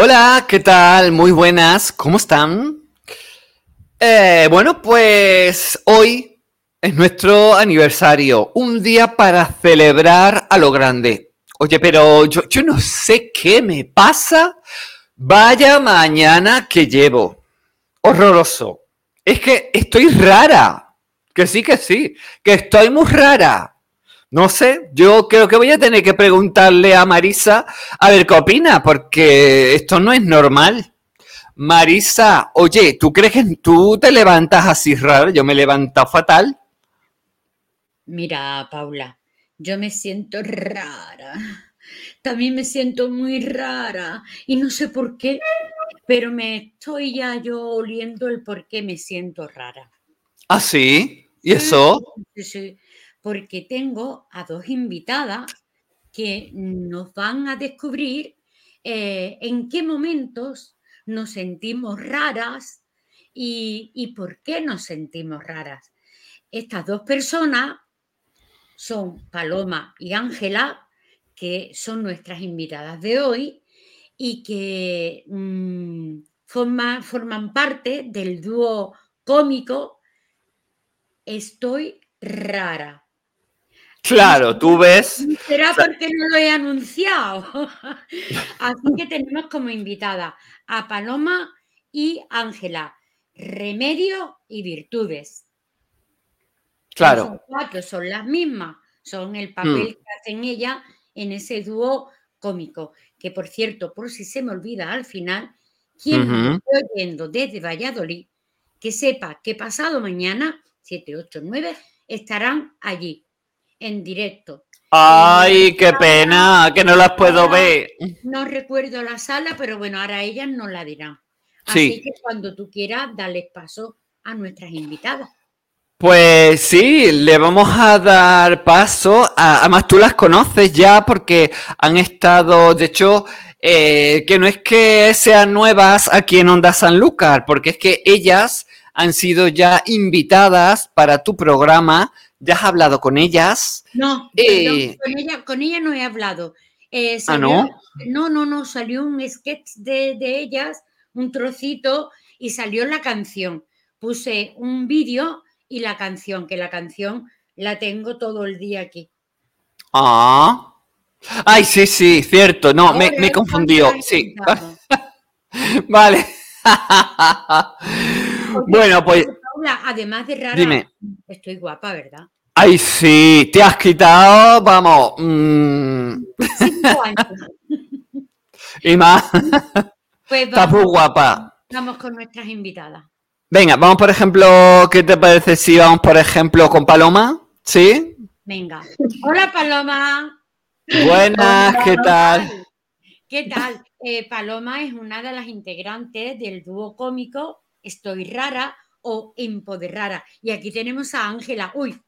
Hola, ¿qué tal? Muy buenas, ¿cómo están? Eh, bueno, pues hoy es nuestro aniversario, un día para celebrar a lo grande. Oye, pero yo, yo no sé qué me pasa. Vaya mañana que llevo. Horroroso. Es que estoy rara. Que sí, que sí. Que estoy muy rara. No sé, yo creo que voy a tener que preguntarle a Marisa a ver qué opina, porque esto no es normal. Marisa, oye, ¿tú crees que tú te levantas así raro? Yo me levanto fatal. Mira, Paula, yo me siento rara. También me siento muy rara y no sé por qué, pero me estoy ya yo oliendo el por qué me siento rara. ¿Ah, sí? ¿Y eso? Sí, sí porque tengo a dos invitadas que nos van a descubrir eh, en qué momentos nos sentimos raras y, por qué nos sentimos raras. Estas dos personas son Paloma y Ángela, que son nuestras invitadas de hoy y que mm, forman parte del dúo cómico Estoy rara. Claro, tú ves. Será porque no lo he anunciado. Así que tenemos como invitada a Paloma y Ángela, remedio y virtudes. Claro. Son cuatro, son las mismas, son el papel mm. que hacen ella en ese dúo cómico. Que por cierto, por si se me olvida al final, quien está oyendo desde Valladolid, que sepa que pasado mañana, 7, 8, 9, estarán allí en directo. Ay, qué pena, que no las puedo ver. No recuerdo la sala, pero bueno, ahora ellas nos la dirán. Así que cuando tú quieras, dale paso a nuestras invitadas. Pues sí, le vamos a dar paso. además, tú las conoces ya porque han estado, de hecho, eh, que no es que sean nuevas aquí en Onda Sanlúcar, porque es que ellas han sido ya invitadas para tu programa ¿Ya has hablado con ellas? No, eh, con, ella, con ella no he hablado. Eh, ¿Ah, no? No, no, no, salió un sketch de, ellas, un trocito, y salió la canción. Puse un vídeo y la canción, que la canción la tengo todo el día aquí. Ah. Ay, sí, sí, cierto. No, me, me confundió. Sí. vale. bueno, pues además de rara, Dime. estoy guapa, ¿verdad? Ay, sí, te has quitado, vamos. Mm. y más. Pues Estás muy guapa. Vamos con nuestras invitadas. Venga, vamos por ejemplo, ¿qué te parece si vamos por ejemplo con Paloma? ¿Sí? Venga. Hola Paloma. Buenas, ¿qué tal? ¿Qué tal? Eh, Paloma es una de las integrantes del dúo cómico Estoy Rara, o empoderara. Y aquí tenemos a Ángela. Uy,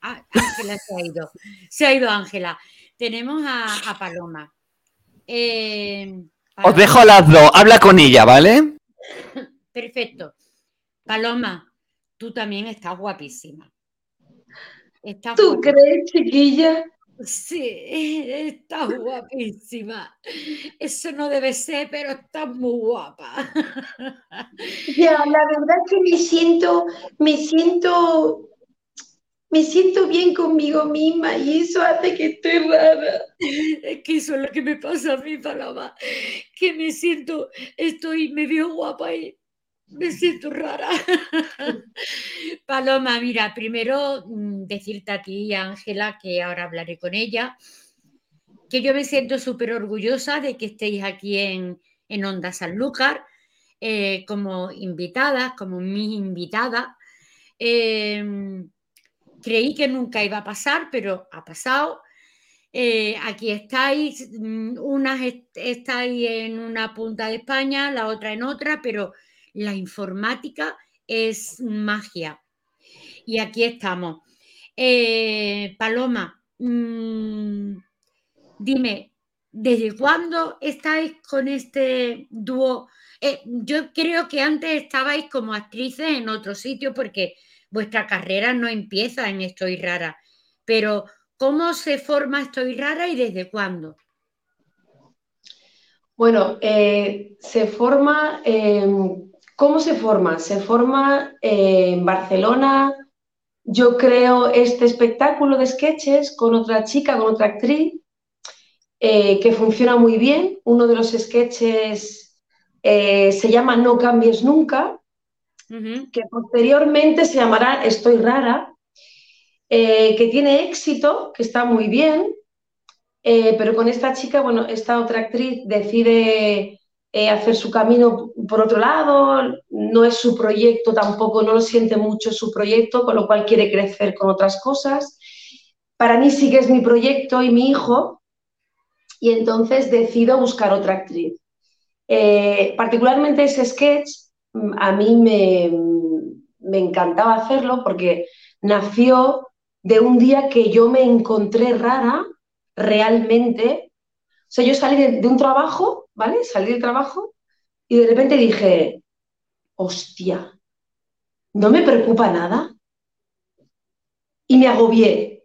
Ángela se ha ido. Se ha ido Ángela. Tenemos a, Paloma. Eh, Os dejo las dos. Habla con ella, ¿vale? Perfecto. Paloma, tú también estás guapísima. ¿Tú crees, chiquilla? Sí, está guapísima. Eso no debe ser, pero está muy guapa. Ya, la verdad es que me siento, me siento, me siento bien conmigo misma y eso hace que esté rara. Es que eso es lo que me pasa a mí, Paloma, que me siento, estoy, me veo guapa y me siento rara. Paloma, mira, primero mm, decirte a ti, Ángela, que ahora hablaré con ella, que yo me siento súper orgullosa de que estéis aquí en, en Onda Sanlúcar eh, como invitadas, como mi invitada. Em, creí que nunca iba a pasar, pero ha pasado. Eh, aquí estáis, mm, unas estáis en una punta de España, la otra en otra, pero la informática es magia. Y aquí estamos. Eh, Paloma, mm, dime, ¿desde cuándo estáis con este dúo? Eh, yo creo que antes estabais como actrices en otro sitio porque vuestra carrera no empieza en Estoy Rara. Pero, ¿cómo se forma Estoy Rara y desde cuándo? Bueno, eh, se forma, ¿cómo se forma? Se forma en Barcelona. Yo creo este espectáculo de sketches con otra chica, con otra actriz, eh, que funciona muy bien. Uno de los sketches eh, se llama No cambies nunca, que posteriormente se llamará Estoy rara, que tiene éxito, que está muy bien, eh, pero con esta chica, bueno, esta otra actriz decide eh, hacer su camino por otro lado, no es su proyecto tampoco, no lo siente mucho su proyecto, con lo cual quiere crecer con otras cosas. Para mí sí que es mi proyecto y mi hijo, y entonces decido buscar otra actriz. Eh, particularmente ese sketch mm, a mí me, me encantaba hacerlo porque nació de un día que yo me encontré rara realmente, o sea, yo salí de, un trabajo, ¿vale? Salí del trabajo y de repente dije, hostia, no me preocupa nada. Y me agobié,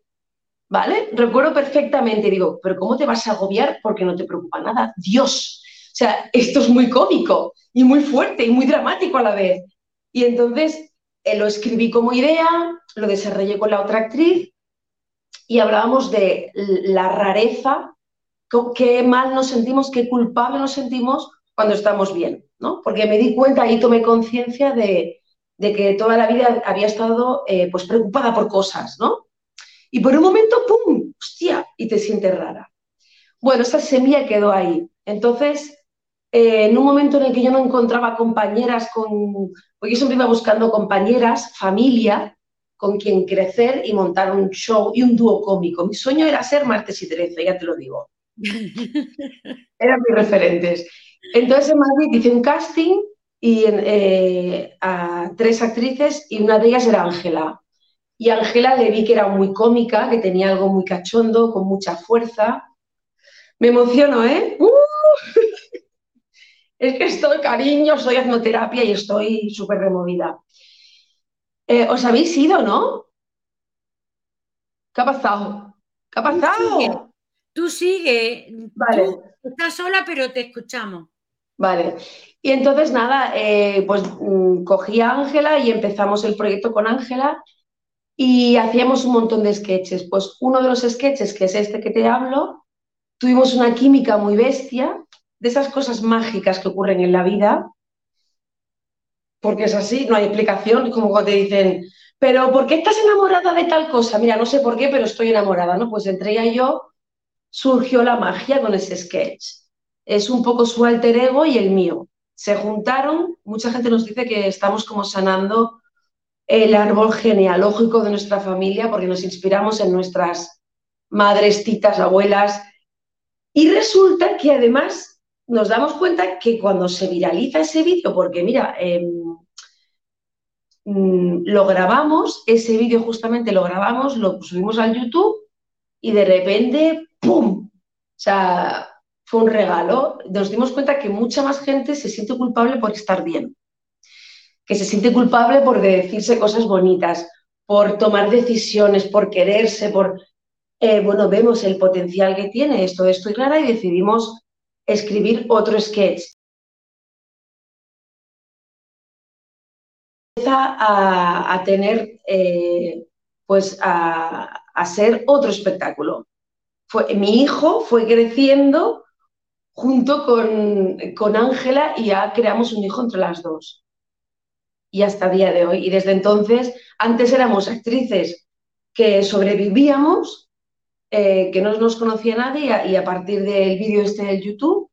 ¿vale? Recuerdo perfectamente, digo, pero ¿cómo te vas a agobiar porque no te preocupa nada? Dios, o sea, esto es muy cómico y muy fuerte y muy dramático a la vez. Y entonces eh, lo escribí como idea, lo desarrollé con la otra actriz y hablábamos de la rareza, qué mal nos sentimos, qué culpable nos sentimos cuando estamos bien, ¿no? Porque me di cuenta y tomé conciencia de, que toda la vida había estado eh, pues preocupada por cosas, ¿no? Y por un momento, ¡pum! ¡Hostia! Y te sientes rara. Bueno, esa semilla quedó ahí. Entonces, eh, en un momento en el que yo no encontraba compañeras con... Porque yo siempre iba buscando compañeras, familia, con quien crecer y montar un show y un dúo cómico. Mi sueño era ser Martes y Teresa, ya te lo digo. Eran mis referentes. Entonces en Madrid hice un casting y eh, a tres actrices y una de ellas era Ángela. Y Ángela le vi que era muy cómica, que tenía algo muy cachondo, con mucha fuerza. Me emociono, ¿eh? ¡Uh! Es que estoy, cariño, estoy terapia y estoy súper removida. Eh, ¿Os habéis ido, no? ¿Qué ha pasado? ¿Qué ha pasado? Tú sigue. Vale. estás sola, pero te escuchamos. Vale. Y entonces, nada, eh, pues mm, cogí a Ángela y empezamos el proyecto con Ángela y hacíamos un montón de sketches. Pues uno de los sketches, que es este que te hablo, tuvimos una química muy bestia, de esas cosas mágicas que ocurren en la vida, porque es así, no hay explicación, como cuando te dicen, pero ¿por qué estás enamorada de tal cosa? Mira, no sé por qué, pero estoy enamorada, ¿no? Pues entre ella y yo surgió la magia con ese sketch. Es un poco su alter ego y el mío. Se juntaron, mucha gente nos dice que estamos como sanando el árbol genealógico de nuestra familia porque nos inspiramos en nuestras madres, titas, abuelas. Y resulta que además nos damos cuenta que cuando se viraliza ese vídeo, porque mira, em, mm, lo grabamos, ese vídeo justamente lo grabamos, lo subimos al YouTube y de repente, ¡pum! O sea, fue un regalo. Nos dimos cuenta que mucha más gente se siente culpable por estar bien, que se siente culpable por decirse cosas bonitas, por tomar decisiones, por quererse, por... Eh, bueno, vemos el potencial que tiene esto de estoy rara y decidimos escribir otro sketch. Empieza a, tener, eh, pues a, ser otro espectáculo. Fue, mi hijo fue creciendo junto con Ángela y ya creamos un hijo entre las dos. Y hasta día de hoy. Y desde entonces, antes éramos actrices que sobrevivíamos eh, que no nos conocía nadie y a, partir del vídeo este del YouTube,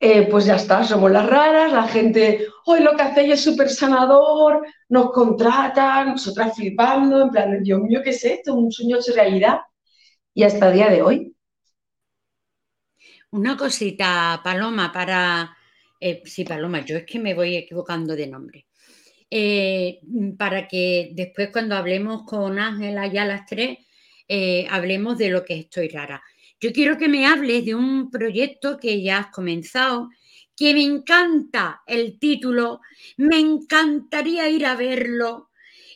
eh, pues ya está, somos las raras, la gente, hoy lo que hacéis es súper sanador, nos contratan, nosotras flipando, en plan, Dios mío, ¿qué es esto? Un sueño de realidad. Y hasta el día de hoy. Una cosita, Paloma, para... Eh, sí, Paloma, yo es que me voy equivocando de nombre. para que después cuando hablemos con Ángela ya las tres, eh, hablemos de lo que estoy rara. Yo quiero que me hables de un proyecto que ya has comenzado, que me encanta el título, me encantaría ir a verlo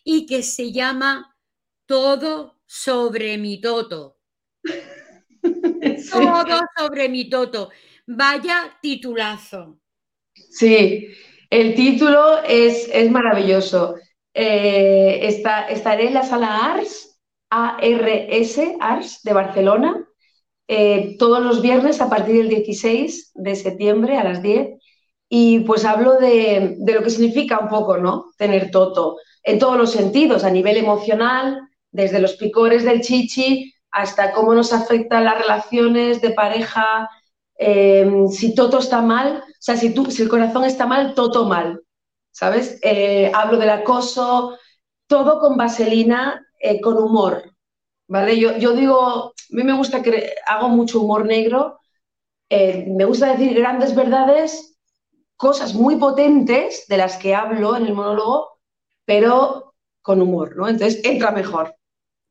y que se llama Todo sobre mi toto. Todo sobre mi toto. Vaya titulazo. Sí, el título es, es maravilloso. Eh, estaré en la sala ARS, ARS, ARS de Barcelona, eh, todos los viernes a partir del 16 de septiembre a las 10 y pues hablo de, de, lo que significa un poco, ¿no? Tener toto en todos los sentidos, a nivel emocional, desde los picores del chichi hasta cómo nos afectan las relaciones de pareja, eh, si toto está mal, o sea, si, tú, si el corazón está mal, toto mal, ¿sabes? Eh, hablo del acoso, todo con vaselina, eh, con humor, ¿vale? Yo, yo, digo, a mí me gusta que hago mucho humor negro, me gusta decir grandes verdades, cosas muy potentes de las que hablo en el monólogo, pero con humor, ¿no? Entonces entra mejor.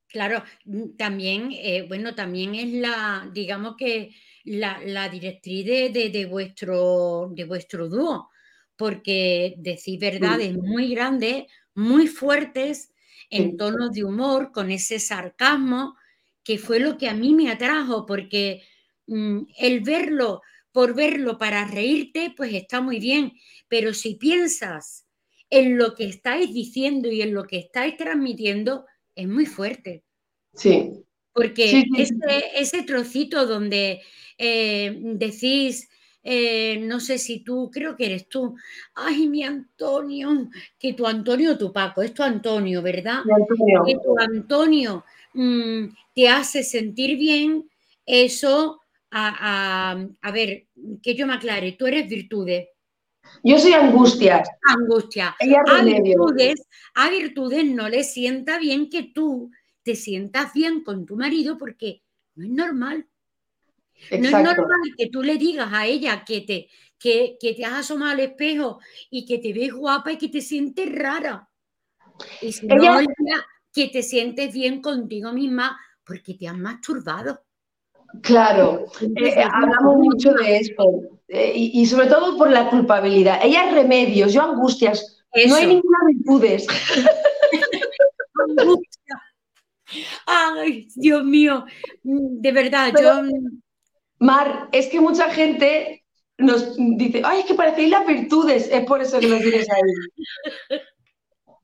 Claro, mm, también, eh, bueno, también es la, digamos que la, directriz de, vuestro, de vuestro dúo, porque decís verdades muy grandes, muy fuertes, en tonos de humor, con ese sarcasmo, que fue lo que a mí me atrajo, porque mm, el verlo por verlo para reírte, pues está muy bien, pero si piensas en lo que estáis diciendo y en lo que estáis transmitiendo, es muy fuerte. Sí. Porque Ese, trocito donde eh, decís, eh, no sé si tú, creo que eres tú, ay, mi Antonio, que tu Antonio, tu Paco, es tu Antonio, ¿verdad? Antonio. Que tu Antonio mm, te hace sentir bien, eso, a, a, ver, que yo me aclare, tú eres virtudes. Yo soy angustia. Angustia. A virtudes, a virtudes no le sienta bien que tú te sientas bien con tu marido porque no es normal. No es normal que tú le digas a ella que te, que, te has asomado al espejo y que te ves guapa y que te sientes rara. Y si no, que te sientes bien contigo misma porque te has masturbado. Claro, eh, hablamos mucho de esto eh, y, sobre todo por la culpabilidad. Ella remedios, yo angustias. No hay ninguna virtudes. Ay, Dios mío, de verdad, yo... Mar, es que mucha gente nos dice, ay, es que parecéis las virtudes, es por eso que lo tienes ahí.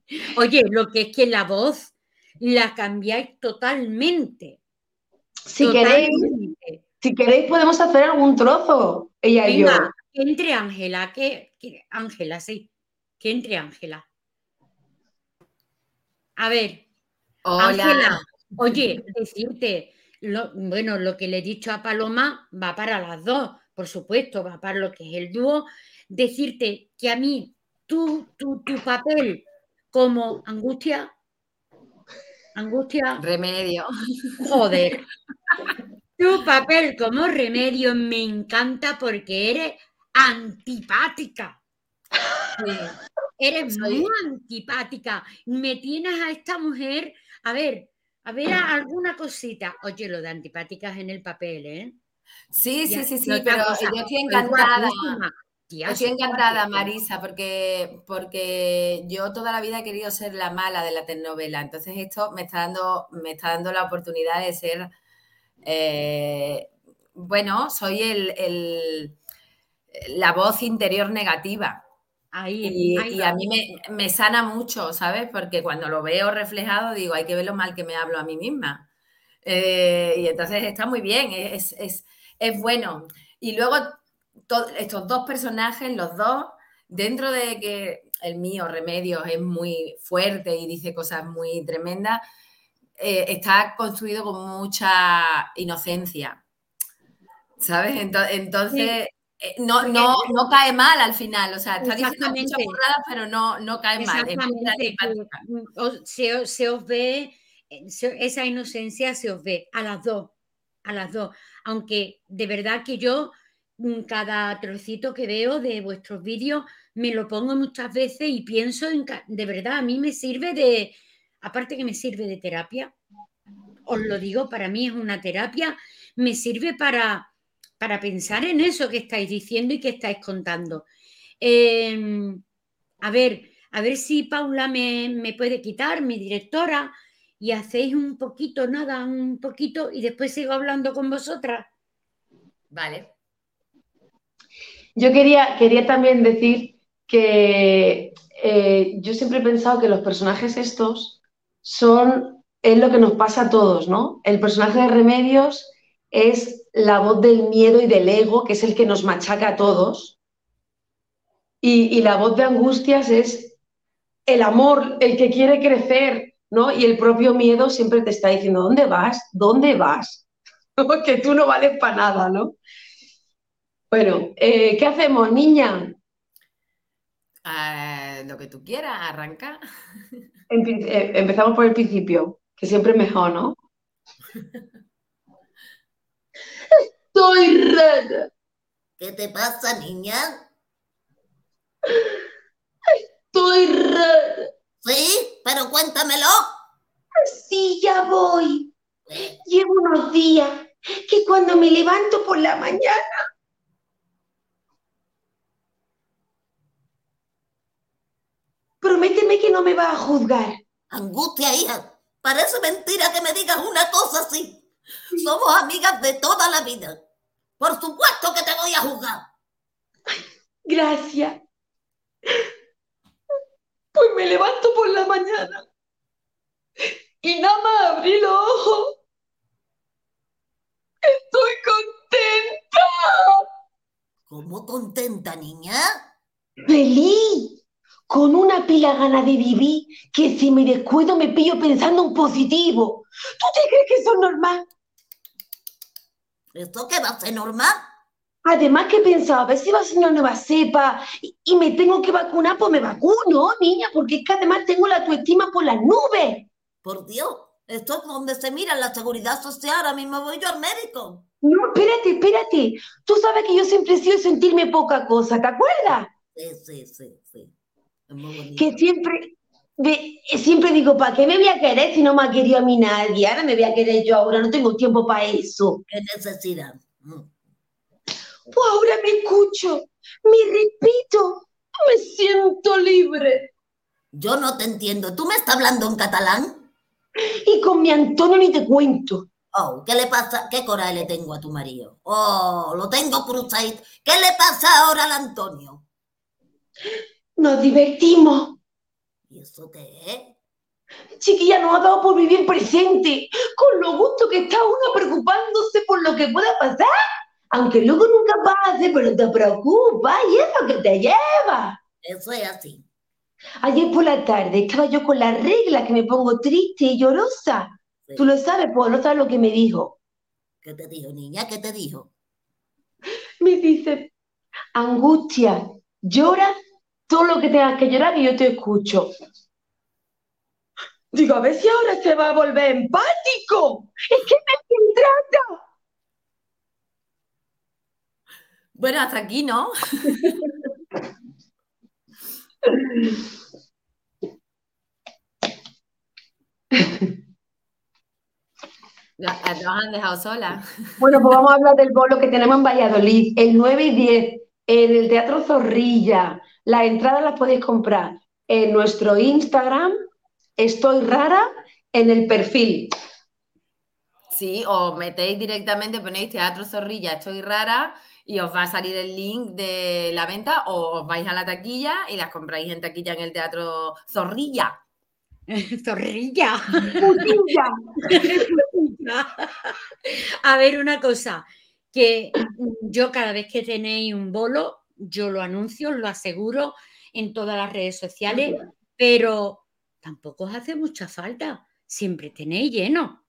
Oye, lo que es que la voz la cambiáis totalmente. Si queréis, si queréis podemos hacer algún trozo, ella y yo. Que entre Ángela, que Ángela, sí, que entre Ángela. A ver, Hola. oye, decirte, bueno, lo que le he dicho a Paloma va para las dos, por supuesto, va para lo que es el dúo. Decirte que a mí, tú, tu papel como angustia, angustia. Remedio. Joder. Tu papel como remedio me encanta porque eres antipática. Eres muy antipática. Me tienes a esta mujer a ver, a ver alguna cosita. Oye, lo de antipáticas en el papel, ¿eh? Sí, sí, sí, sí, pero yo estoy encantada. Estoy encantada, Marisa, porque, porque yo toda la vida he querido ser la mala de la telenovela. Entonces esto me está dando, me está dando la oportunidad de ser, eh, bueno, soy el, la voz interior negativa y, a mí me, sana mucho, ¿sabes? Porque cuando lo veo reflejado digo, hay que ver lo mal que me hablo a mí misma. Eh, y entonces está muy bien, es, bueno. Y luego estos dos personajes, los dos, dentro de que el mío, Remedios, es muy fuerte y dice cosas muy tremendas, eh, está construido con mucha inocencia. ¿Sabes? Entonces, eh, no, no, no cae mal al final, o sea, está diciendo muchas burradas, pero no, no cae mal. Se, se, os ve, eh, esa inocencia se os ve a las dos, a las dos. Aunque de verdad que yo, cada trocito que veo de vuestros vídeos, me lo pongo muchas veces y pienso en, de verdad, a mí me sirve de, aparte que me sirve de terapia, os lo digo, para mí es una terapia, me sirve para para pensar en eso que estáis diciendo y que estáis contando. Em, a ver, a ver si Paula me, puede quitar, mi directora, y hacéis un poquito, nada, un poquito, y después sigo hablando con vosotras. Vale. Yo quería, quería también decir que eh, yo siempre he pensado que los personajes estos son, es lo que nos pasa a todos, ¿no? El personaje de Remedios es la voz del miedo y del ego, que es el que nos machaca a todos. Y, y la voz de Angustias es el amor, el que quiere crecer, ¿no? Y el propio miedo siempre te está diciendo, ¿dónde vas? ¿Dónde vas? que tú no vales para nada, ¿no? Bueno, eh, ¿qué hacemos, niña? Ah, lo que tú quieras, arranca. Eh, empezamos por el principio, que siempre es mejor, ¿no? Estoy rara. ¿Qué te pasa, niña? Estoy rara. Sí, pero cuéntamelo. Sí, ya voy. Llevo unos días que cuando me levanto por la mañana Prométeme que no me va a juzgar. Angustia, hija. Parece mentira que me digas una cosa así. Somos amigas de toda la vida. Por supuesto que te voy a juzgar. gracias. Pues me levanto por la mañana y nada más abrí los ojos. Estoy contenta. ¿Cómo contenta, niña? Feliz. Con una pila gana de vivir que si me descuido me pillo pensando en positivo. ¿Tú te crees que eso es normal? ¿Esto qué va a ser normal? Además que pensaba, a ver si va a ser una nueva cepa y, me tengo que vacunar, pues me vacuno, niña, porque es que además tengo la autoestima por las nubes. Por Dios, esto es donde se mira la seguridad social, ahora mismo voy yo al médico. No, espérate, espérate. Tú sabes que yo siempre he sido sentirme poca cosa, ¿te acuerdas? Sí, sí, sí, sí. Que siempre, siempre digo, ¿para qué me voy a querer si no me ha querido a mí nadie? Ahora me voy a querer yo, ahora no tengo tiempo para eso. ¿Qué necesidad? Mm. Pues ahora me escucho, me repito, me siento libre. Yo no te entiendo. ¿Tú me estás hablando en catalán? Y con mi Antonio ni te cuento. Oh, ¿qué le pasa? ¿Qué coraje le tengo a tu marido? Oh, lo tengo cruzado. ¿Qué le pasa ahora al Antonio? Nos divertimos. ¿Y eso qué es? Chiquilla nos ha dado por vivir presente, con lo gusto que está uno preocupándose por lo que pueda pasar aunque luego nunca pase, pero te preocupa y es lo que te lleva. Eso es así. Ayer por la tarde estaba yo con la regla que me pongo triste y llorosa. Tú lo sabes, pues no sabes lo que me dijo. ¿Qué te dijo, niña? ¿Qué te dijo? Me dice, angustia, llora todo lo que tengas que llorar y yo te escucho. Digo, a ver si ahora se va a volver empático. Es que me trata. Bueno, hasta aquí, ¿no? Nos han dejado sola. Bueno, pues vamos a hablar del bolo que tenemos en Valladolid, el 9 y 10, en el Teatro Zorrilla. Las entradas las podéis comprar en nuestro Instagram, Estoy Rara, en el perfil. Sí, o metéis directamente, ponéis Teatro Zorrilla, Estoy Rara y os va a salir el link de la venta o os vais a la taquilla y las compráis en taquilla en el teatro Zorrilla. Zorrilla. a ver, una cosa, que yo cada vez que tenéis un bolo, yo lo anuncio, lo aseguro en todas las redes sociales, pero tampoco os hace mucha falta. Siempre tenéis lleno.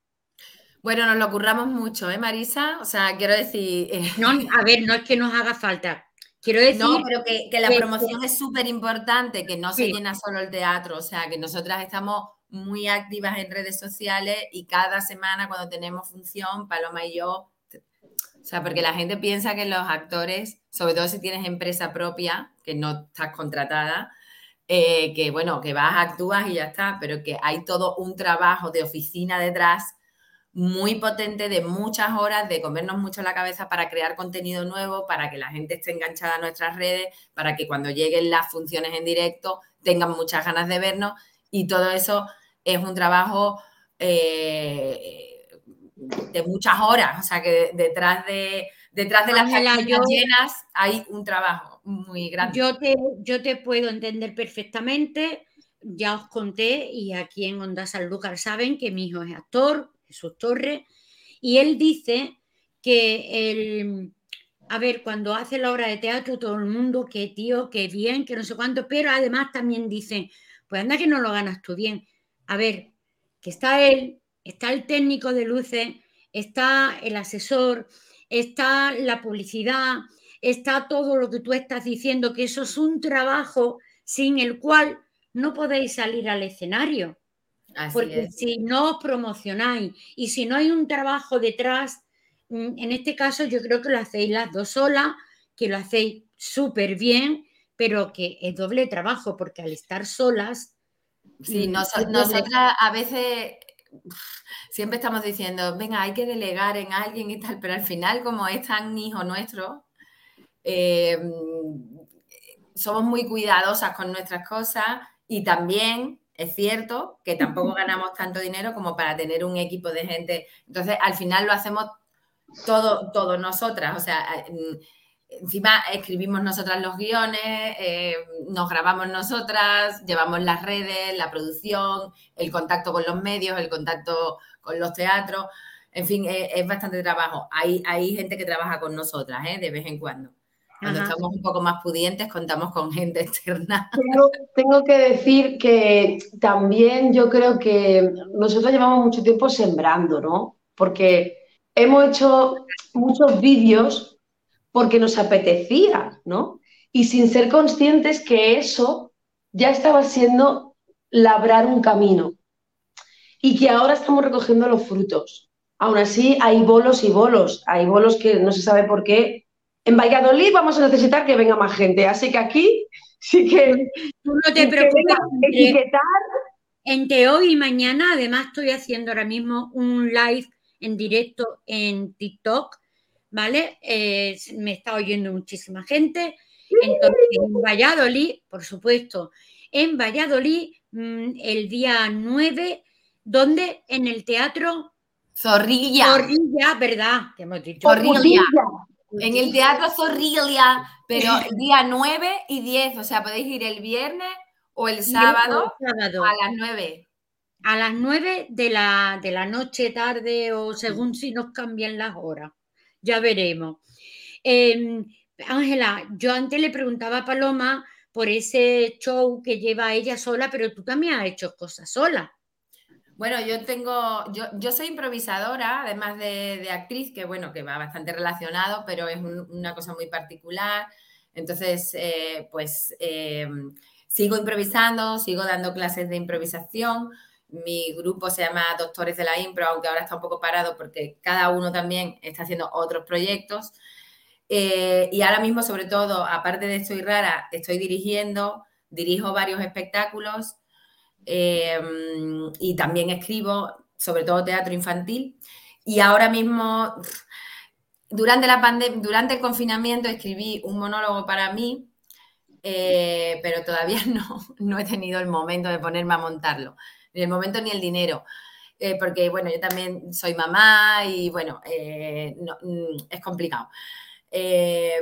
Bueno, nos lo curramos mucho, ¿eh, Marisa? O sea, quiero decir... Eh, no, a ver, no es que nos haga falta. Quiero decir... No, pero que, la promoción es súper importante, que no se llena solo el teatro, o sea, que nosotras estamos muy activas en redes sociales y cada semana cuando tenemos función, Paloma y yo, o sea, porque la gente piensa que los actores, sobre todo si tienes empresa propia, que no estás contratada, eh, que bueno, que vas, actúas y ya está, pero que hay todo un trabajo de oficina detrás muy potente de muchas horas, de comernos mucho la cabeza para crear contenido nuevo, para que la gente esté enganchada a nuestras redes, para que cuando lleguen las funciones en directo tengan muchas ganas de vernos. Y todo eso es un trabajo eh, de muchas horas, o sea que detrás de, detrás de las llenas hay un trabajo muy grande. Yo te, yo te puedo entender perfectamente. Ya os conté, y aquí en Onda Sanlúcar saben que mi hijo es actor, Jesús Torres, y él dice que el, a ver, cuando hace la obra de teatro, todo el mundo, que tío, que bien, que no sé cuánto, pero además también dicen, pues anda que no lo ganas tú bien. A ver, que está él, está el técnico de luces, está el asesor, está la publicidad, está todo lo que tú estás diciendo, que eso es un trabajo sin el cual no podéis salir al escenario. porque si no os promocionáis y si no hay un trabajo detrás, mm, en este caso yo creo que lo hacéis las dos solas, que lo hacéis súper bien, pero que es doble trabajo, porque al estar solas... Sí, mm, nosotras a veces siempre estamos diciendo, venga, hay que delegar en alguien y tal, pero al final, como es tan hijo nuestro, eh, somos muy cuidadosas con nuestras cosas y también es cierto que tampoco ganamos tanto dinero como para tener un equipo de gente. Entonces, al final lo hacemos todo, todos nosotras. O sea, encima escribimos nosotras los guiones, eh, nos grabamos nosotras, llevamos las redes, la producción, el contacto con los medios, el contacto con los teatros. En fin, eh, es, bastante trabajo. Hay, hay gente que trabaja con nosotras, ¿eh? de vez en cuando. Cuando estamos un poco más pudientes, contamos con gente externa. Tengo, que decir que también yo creo que nosotros llevamos mucho tiempo sembrando, ¿no? Porque hemos hecho muchos vídeos porque nos apetecía, ¿no? Y sin ser conscientes que eso ya estaba siendo labrar un camino y que ahora estamos recogiendo los frutos. Aún así, hay bolos y bolos, hay bolos que no se sabe por qué en Valladolid vamos a necesitar que venga más gente, así que aquí sí que... Tú no te preocupes. Etiquetar. Entre hoy y mañana, además estoy haciendo ahora mismo un live en directo en TikTok, ¿vale? Eh, me está oyendo muchísima gente. Entonces, en Valladolid, por supuesto, en Valladolid, mm, el día 9, donde en el teatro Zorrilla. Zorrilla, ¿verdad? Que hemos dicho. Zorrilla. En el Teatro Zorrilla, pero el día 9 y 10, o sea, podéis ir el viernes o el sábado, a las 9. A las 9 de la, de la noche, tarde o según si nos cambian las horas. Ya veremos. Em, Ángela, yo antes le preguntaba a Paloma por ese show que lleva ella sola, pero tú también has hecho cosas sola. Bueno, yo tengo, yo, soy improvisadora, además de, actriz, que bueno, que va bastante relacionado, pero es una cosa muy particular. Entonces, eh, pues eh, sigo improvisando, sigo dando clases de improvisación. Mi grupo se llama Doctores de la Impro, aunque ahora está un poco parado porque cada uno también está haciendo otros proyectos. Eh, y ahora mismo, sobre todo, aparte de Estoy Rara, estoy dirigiendo, dirijo varios espectáculos Em, y también escribo, sobre todo teatro infantil. Y ahora mismo, durante, la durante el confinamiento, escribí un monólogo para mí, eh, pero todavía no, no he tenido el momento de ponerme a montarlo, ni el momento ni el dinero. Eh, porque bueno, yo también soy mamá y bueno, eh, mm, es complicado.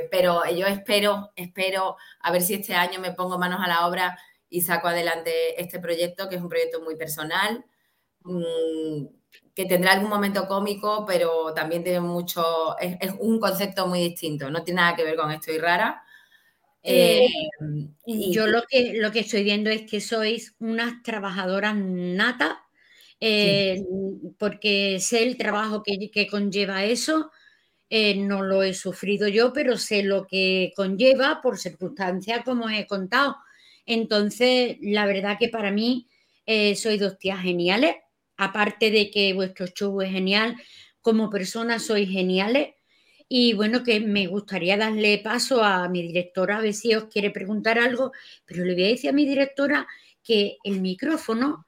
pero yo espero, espero a ver si este año me pongo manos a la obra y saco adelante este proyecto, que es un proyecto muy personal, mm, que tendrá algún momento cómico, pero también tiene mucho, es, un concepto muy distinto, no tiene nada que ver con Estoy rara. Eh, y, yo lo que, lo que estoy viendo es que sois unas trabajadoras natas, eh, porque sé el trabajo que, que conlleva eso. Eh, no lo he sufrido yo, pero sé lo que conlleva por circunstancias como he contado. Entonces, la verdad que para mí eh, sois dos tías geniales, aparte de que vuestro show es genial, como persona sois geniales. Y bueno, que me gustaría darle paso a mi directora, a ver si os quiere preguntar algo, pero le voy a decir a mi directora que el micrófono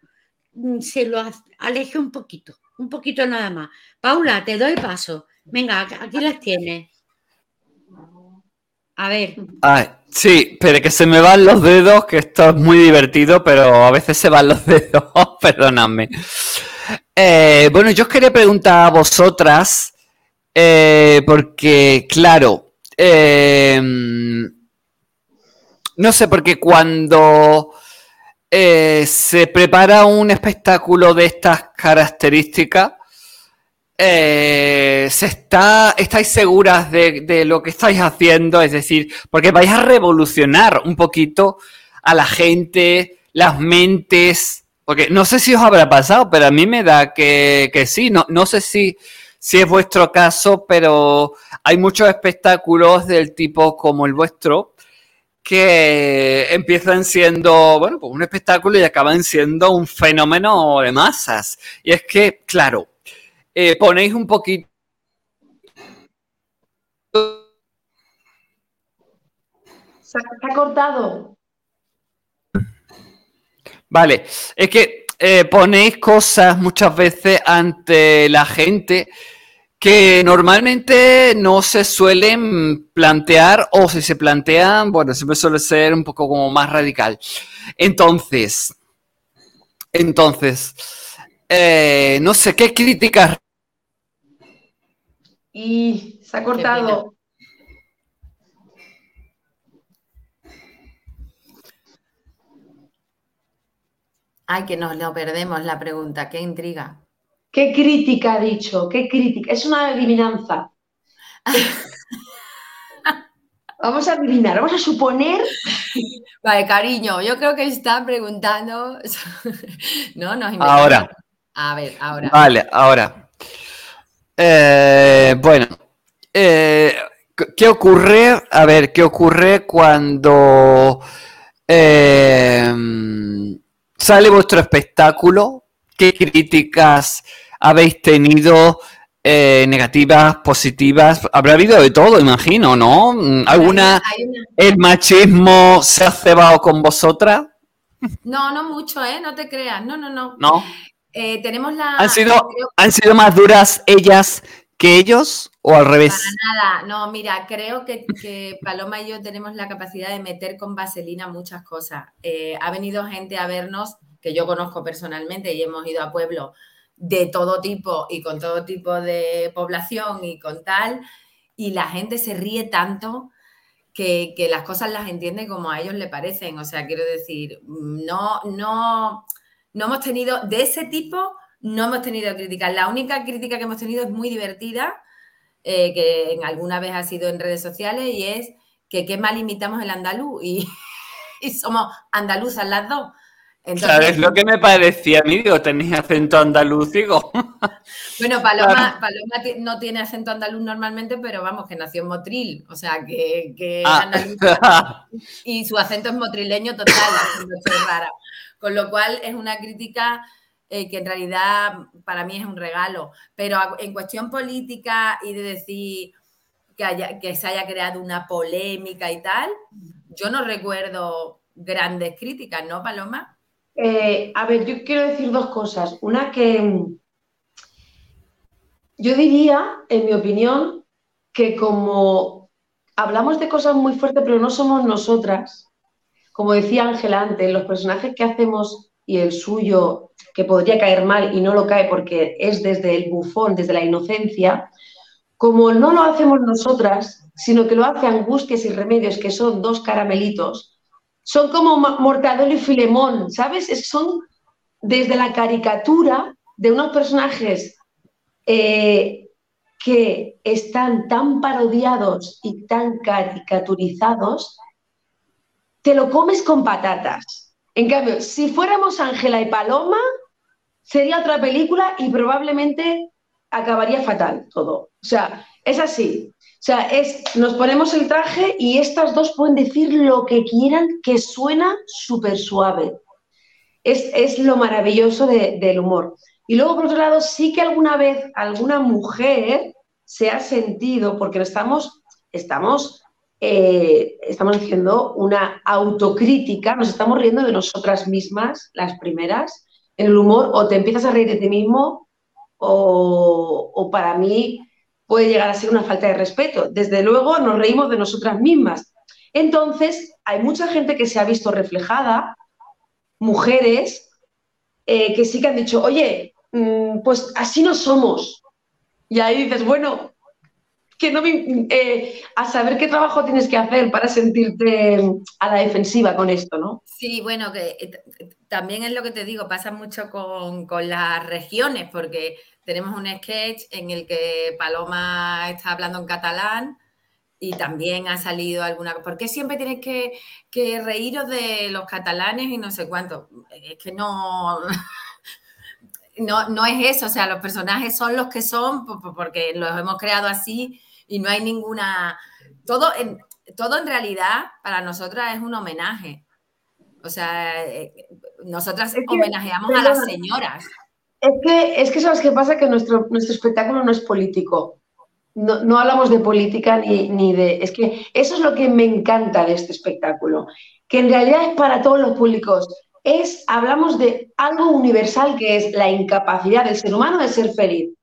mm, se lo aleje un poquito, un poquito nada más. Paula, te doy paso. Venga, aquí las tienes. A ver. Ay, sí, pero que se me van los dedos, que esto es muy divertido, pero a veces se van los dedos, perdóname. Eh, bueno, yo os quería preguntar a vosotras, Eh, porque, claro, eh, no sé, porque cuando eh, se prepara un espectáculo de estas características, se está, ¿estáis seguras de, de, lo que estáis haciendo? Es decir, porque vais a revolucionar un poquito a la gente, las mentes, porque no sé si os habrá pasado, pero a mí me da que, que sí, no, no sé si, si es vuestro caso, pero hay muchos espectáculos del tipo como el vuestro que empiezan siendo, bueno, pues un espectáculo y acaban siendo un fenómeno de masas. Y es que, claro, eh, ponéis un poquito Se ha cortado. Vale, es que eh, ponéis cosas muchas veces ante la gente que normalmente no se suelen plantear o si se plantean, bueno, siempre suele ser un poco como más radical. Entonces, entonces, eh, no sé, ¿qué críticas? Y se ha cortado. Ay, que nos lo perdemos la pregunta, qué intriga. ¿Qué crítica ha dicho? ¿Qué crítica? Es una adivinanza. vamos a adivinar, vamos a suponer. Vale, cariño, yo creo que están preguntando. no, nos Ahora. A ver, ahora. Vale, ahora. Eh, bueno, eh, ¿qué ocurre? A ver, ¿qué ocurre cuando eh, sale vuestro espectáculo, ¿qué críticas habéis tenido? Eh, negativas, positivas, habrá habido de todo, imagino, ¿no? ¿Alguna, el machismo se ha cebado con vosotras? No, no mucho, ¿eh? No te creas, no, no, no. ¿No? Eh, tenemos la... ¿Han sido, ¿Han sido más duras ellas que ellos o al revés? Para nada, no, mira, creo que, Paloma y yo tenemos la capacidad de meter con vaselina muchas cosas. Eh, ha venido gente a vernos, que yo conozco personalmente y hemos ido a pueblo de todo tipo y con todo tipo de población y con tal, y la gente se ríe tanto que, que las cosas las entiende como a ellos le parecen. O sea, quiero decir, no, no, no hemos tenido de ese tipo no hemos tenido críticas. La única crítica que hemos tenido es muy divertida, eh, que en alguna vez ha sido en redes sociales, y es que qué mal imitamos el andaluz y, somos andaluzas las dos. ¿Sabes lo que me parecía a mí? Digo, tenéis acento andaluz, digo. Bueno, Paloma, no tiene acento andaluz normalmente, pero vamos, que nació en Motril, o sea, que, que ah. y su acento es motrileño total, rara. Con lo cual es una crítica eh, que en realidad para mí es un regalo. Pero en cuestión política y de decir que, haya, que se haya creado una polémica y tal, yo no recuerdo grandes críticas, ¿no, Paloma? Eh, a ver, yo quiero decir dos cosas. Una que mm, yo diría, en mi opinión, que como hablamos de cosas muy fuertes, pero no somos nosotras, como decía Ángela antes, los personajes que hacemos y el suyo que podría caer mal y no lo cae porque es desde el bufón, desde la inocencia, como no lo hacemos nosotras, sino que lo hace Angustias y Remedios, que son dos caramelitos, son como Mortadelo y Filemón, ¿sabes? son desde la caricatura de unos personajes eh, que están tan parodiados y tan caricaturizados, te lo comes con patatas. En cambio, si fuéramos Ángela y Paloma, sería otra película y probablemente acabaría fatal todo. O sea, es así. O sea, es, nos ponemos el traje y estas dos pueden decir lo que quieran que suena súper suave. Es, lo maravilloso del humor. Y luego, por otro lado, sí que alguna vez alguna mujer se ha sentido, porque estamos, estamos eh, estamos haciendo una autocrítica, nos estamos riendo de nosotras mismas, las primeras, en el humor, o te empiezas a reír de ti mismo, o, para mí puede llegar a ser una falta de respeto. Desde luego nos reímos de nosotras mismas. Entonces, hay mucha gente que se ha visto reflejada, mujeres, eh, que sí que han dicho, oye, mm, pues así no somos. Y ahí dices, bueno, que no eh, a saber qué trabajo tienes que hacer para sentirte a la defensiva con esto, ¿no? Sí, bueno, que eh, también es lo que te digo, pasa mucho con, con las regiones, porque tenemos un sketch en el que Paloma está hablando en catalán y también ha salido alguna cosa. ¿Por qué siempre tienes que, que, reíros de los catalanes y no sé cuánto? Es que no, no, no es eso, o sea, los personajes son los que son porque los hemos creado así y no hay ninguna... Todo en, todo en realidad para nosotras es un homenaje. O sea, eh, nosotras homenajeamos a las señoras. Es que, es que sabes qué pasa, que nuestro, nuestro espectáculo no es político. No, no hablamos de política ni, ni, de... Es que eso es lo que me encanta de este espectáculo, que en realidad es para todos los públicos. Es, hablamos de algo universal que es la incapacidad del ser humano de ser feliz.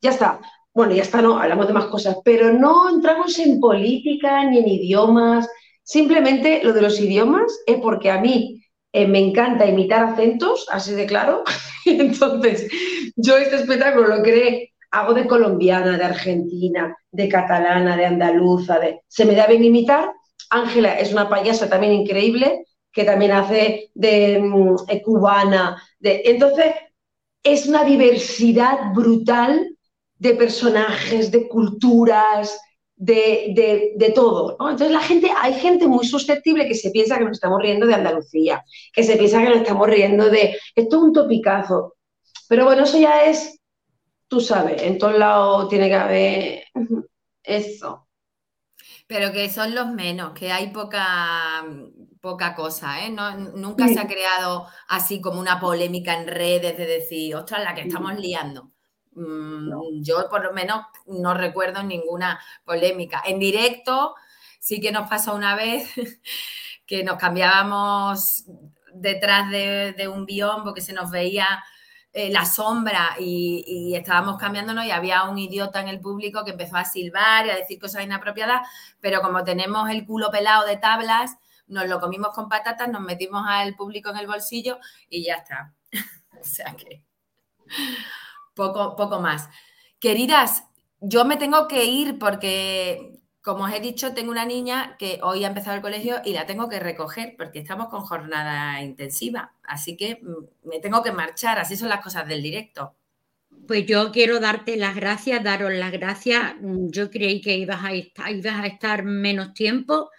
Ya está. Bueno, ya está, no, hablamos de más cosas, pero no entramos en política ni en idiomas. Simplemente lo de los idiomas es porque a mí eh, me encanta imitar acentos, así de claro. Entonces, yo este espectáculo lo creé, hago de colombiana, de argentina, de catalana, de andaluza, de... se me da bien imitar. Ángela es una payasa también increíble, que también hace de mm, eh, cubana. Entonces, es una diversidad brutal de personajes, de culturas, de, todo. Entonces la gente, hay gente muy susceptible que se piensa que nos estamos riendo de Andalucía, que se piensa que nos estamos riendo de... Esto es un topicazo. Pero bueno, eso ya es, tú sabes, en todos lados tiene que haber eso. Pero que son los menos, que hay poca, poca cosa, ¿eh? nunca se ha creado así como una polémica en redes de decir, ostras, la que estamos liando. Mm, yo por lo menos no recuerdo ninguna polémica. En directo sí que nos pasó una vez que nos cambiábamos detrás de, un biombo porque se nos veía eh, la sombra y, estábamos cambiándonos y había un idiota en el público que empezó a silbar y a decir cosas inapropiadas, pero como tenemos el culo pelado de tablas, nos lo comimos con patatas, nos metimos al público en el bolsillo y ya está. o sea que poco, poco más. Queridas, yo me tengo que ir porque, como os he dicho, tengo una niña que hoy ha empezado el colegio y la tengo que recoger porque estamos con jornada intensiva. Así que mm, me tengo que marchar, así son las cosas del directo. Pues yo quiero darte las gracias, daros las gracias. Mm, yo creí que ibas a estar, ibas a estar menos tiempo.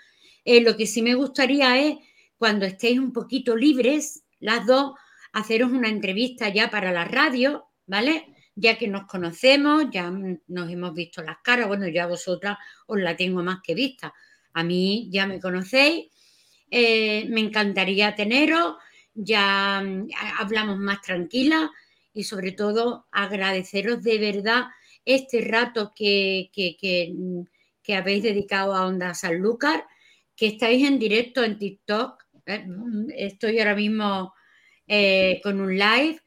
Eh, lo que sí me gustaría es, cuando estéis un poquito libres, las dos, haceros una entrevista ya para la radio, ¿vale? Ya que nos conocemos, ya nos hemos visto las caras, bueno, ya vosotras os la tengo más que vista. A mí ya me conocéis, eh, me encantaría teneros, ya hablamos más tranquila y sobre todo agradeceros de verdad este rato que, que, mm, habéis dedicado a Onda Sanlúcar, que estáis en directo en TikTok. ¿eh? Estoy ahora mismo eh, con un live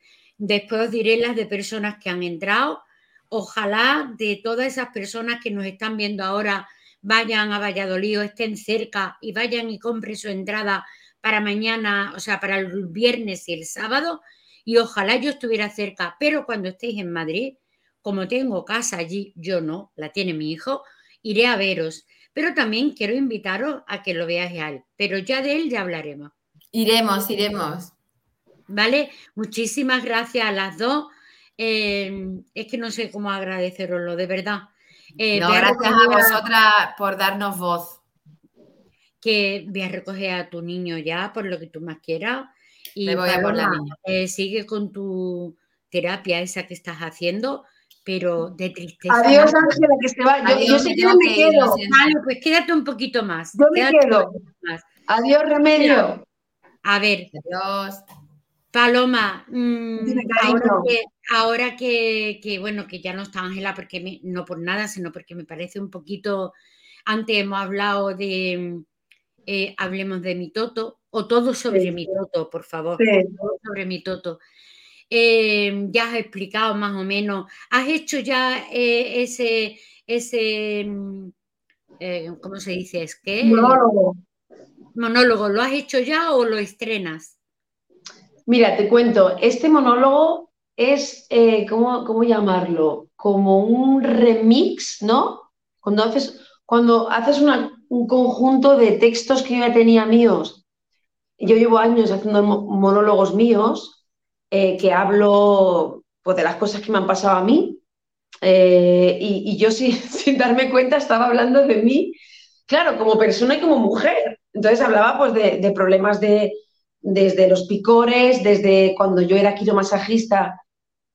Después os diré las de personas que han entrado. Ojalá de todas esas personas que nos están viendo ahora vayan a Valladolid estén cerca y vayan y compren su entrada para mañana, o sea, para el viernes y el sábado. Y ojalá yo estuviera cerca, pero cuando estéis en Madrid, como tengo casa allí, yo no, la tiene mi hijo, iré a veros. Pero también quiero invitaros a que lo veáis a él, pero ya de él ya hablaremos. Iremos, iremos. ¿Vale? Muchísimas gracias a las dos. Em, es que no sé cómo agradeceroslo, de verdad. Eh, gracias a vosotras por darnos voz. Que voy a recoger a tu niño ya, por lo que tú más quieras. Y Me voy a por la niña. Eh, sigue con tu terapia esa que estás haciendo, pero de tristeza. Adiós, Ángela, que se va. Yo, sé que me quedo. Vale, pues quédate un poquito más. Yo me quedo. Adiós, remedio. A ver. Adiós. Paloma, mm, ahora, que, bueno, que ya no está Ángela, porque no por nada, sino porque me parece un poquito, antes hemos hablado de, eh, hablemos de mi toto, o todo sobre mi toto, por favor, todo sobre mi toto. Em, ya has explicado más o menos, has hecho ya eh, ese, ese, mm, eh, ¿cómo se dice? Es que... Monólogo. Monólogo, ¿lo has hecho ya o lo estrenas? Mira, te cuento, este monólogo es, eh, ¿cómo, llamarlo? Como un remix, ¿no? Cuando haces, cuando haces un conjunto de textos que yo ya tenía míos, yo llevo años haciendo monólogos míos, eh, que hablo pues, de las cosas que me han pasado a mí, eh, y, yo sin, darme cuenta estaba hablando de mí, claro, como persona y como mujer. Entonces hablaba pues de, problemas de, desde los picores, desde cuando yo era quiromasajista,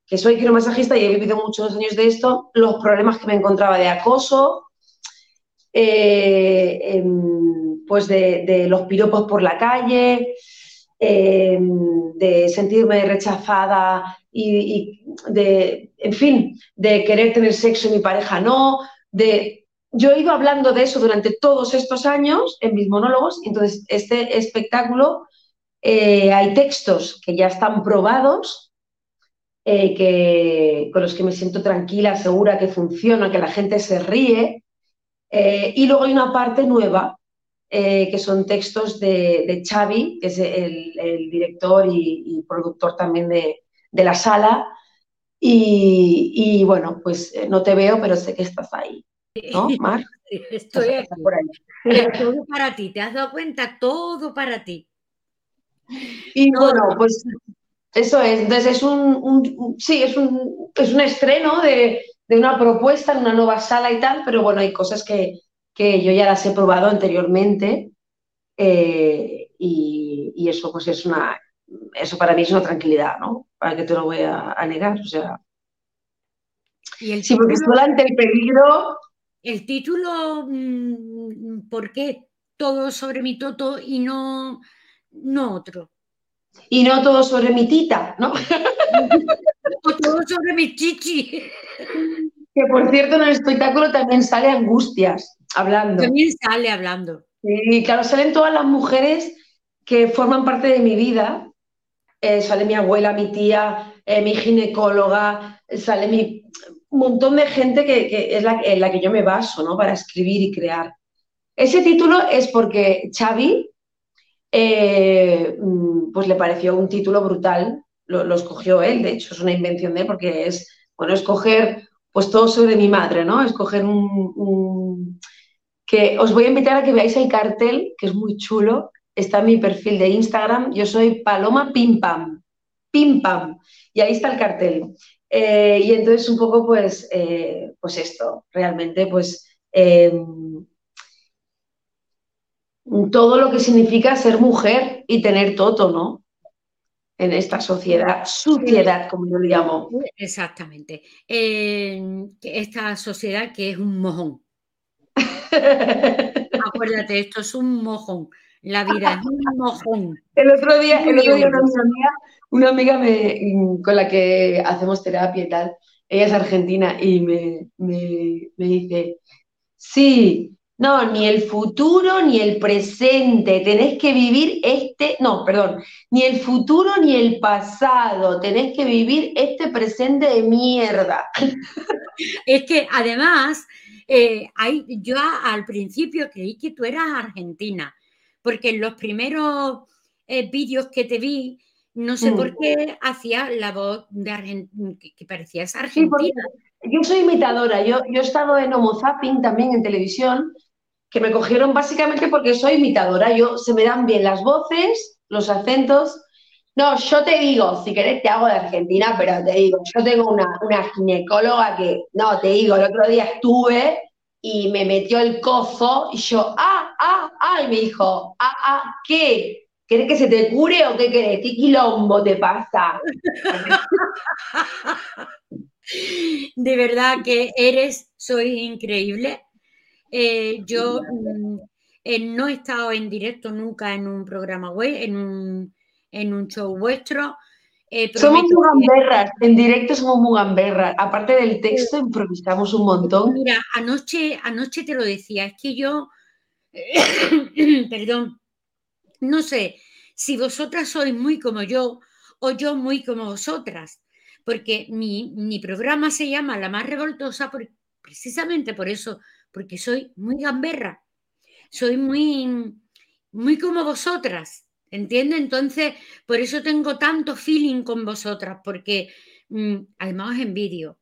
que soy quiromasajista y he vivido muchos años de esto, los problemas que me encontraba de acoso, eh, em, pues de, los piropos por la calle, em, de sentirme rechazada y, de, en fin, de querer tener sexo y mi pareja no, de... Yo he ido hablando de eso durante todos estos años en mis monólogos, entonces este espectáculo eh, hay textos que ya están probados, eh, que, con los que me siento tranquila, segura que funciona, que la gente se ríe, eh, y luego hay una parte nueva, que son textos de, Xavi, que es el, director y, productor también de, de la sala. Y, bueno, pues no te veo, pero sé que estás ahí. ¿No, Mar? Estoy aquí. Por ahí. Todo para ti, ¿te has dado cuenta? Todo para ti. Y bueno, pues eso es. Entonces es un, sí, es un, es un estreno de, una propuesta en una nueva sala y tal, pero bueno, hay cosas que, yo ya las he probado anteriormente eh, y, y, eso pues es una, eso para mí es una tranquilidad, ¿no? Para que te lo voy a, negar, o sea. ¿Y el sí, porque solo ante el peligro. El título, mm, ¿por qué todo sobre mi toto y no, no otro? Y no todo sobre mi tita, ¿no? o todo sobre mi chichi. Que por cierto, en el espectáculo también sale Angustias hablando. También sale hablando. Sí, claro, salen todas las mujeres que forman parte de mi vida eh, sale mi abuela, mi tía, eh, mi ginecóloga, sale mi, un montón de gente que, es la, en la que yo me baso ¿no? para escribir y crear. Ese título es porque Xavi eh, mm, pues le pareció un título brutal, lo, escogió él, de hecho es una invención de él porque es, bueno, escoger pues todo sobre mi madre, ¿no? Escoger un, que os voy a invitar a que veáis el cartel, que es muy chulo, está en mi perfil de Instagram, yo soy Paloma Pim Pam, Pim Pam, y ahí está el cartel. Eh, y entonces un poco pues, eh, pues esto, realmente pues todo lo que significa ser mujer y tener todo, ¿no? En esta sociedad, suciedad, como yo le llamo. Exactamente. esta sociedad que es un mojón. Acuérdate, esto es un mojón. La vida es un mojón. El otro día, el otro día una amiga, con la que hacemos terapia y tal, ella es argentina y me, dice, sí, no, ni el futuro ni el presente, tenés que vivir este, no, perdón, ni el futuro ni el pasado, tenés que vivir este presente de mierda. Es que además, eh, hay, yo al principio creí que tú eras argentina porque en los primeros eh, vídeos que te vi, no sé por mm. qué hacía la voz de Argentina, que, parecías argentina. yo soy imitadora, yo, yo he estado en Homo Zapping también en televisión, que me cogieron básicamente porque soy imitadora, yo se me dan bien las voces, los acentos. No, yo te digo, si querés te hago de Argentina, pero te digo, yo tengo una, una ginecóloga que, no, te digo, el otro día estuve y me metió el cozo y yo, ah, ah, ah, y me dijo, ah, ah, ¿qué? ¿Querés que se te cure o qué querés? ¿Qué quilombo te pasa? De verdad que eres, soy increíble. Eh, yo mm, eh, no he estado en directo nunca en un programa web, en un, en un show vuestro. Eh, somos muy gamberras, en directo somos muy gamberras. Aparte del texto, improvisamos un montón. Mira, anoche, anoche te lo decía, es que yo, perdón, no sé si vosotras sois muy como yo o yo muy como vosotras, porque mi, mi programa se llama La más revoltosa precisamente por eso, porque soy muy gamberra, soy muy, muy como vosotras. ¿Entiendes? Entonces, por eso tengo tanto feeling con vosotras, porque mm, además os envidio.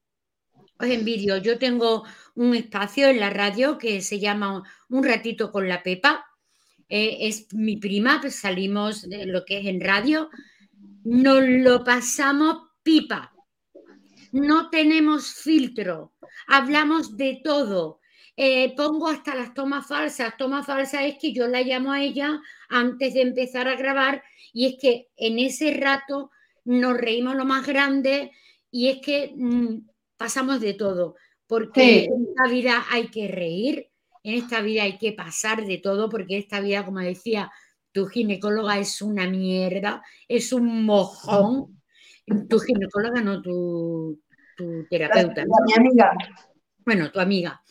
os envidio. Yo tengo un espacio en la radio que se llama Un ratito con la Pepa. Eh, es mi prima, pues salimos de lo que es en radio. Nos lo pasamos pipa. No tenemos filtro. Hablamos de todo. Eh, pongo hasta las tomas falsas. Tomas falsas es que yo la llamo a ella antes de empezar a grabar y es que en ese rato nos reímos lo más grande y es que mm, pasamos de todo, porque en esta vida hay que reír, en esta vida hay que pasar de todo, porque esta vida, como decía, tu ginecóloga es una mierda, es un mojón. Tu ginecóloga, no tu, terapeuta. Mi amiga. Bueno, tu amiga.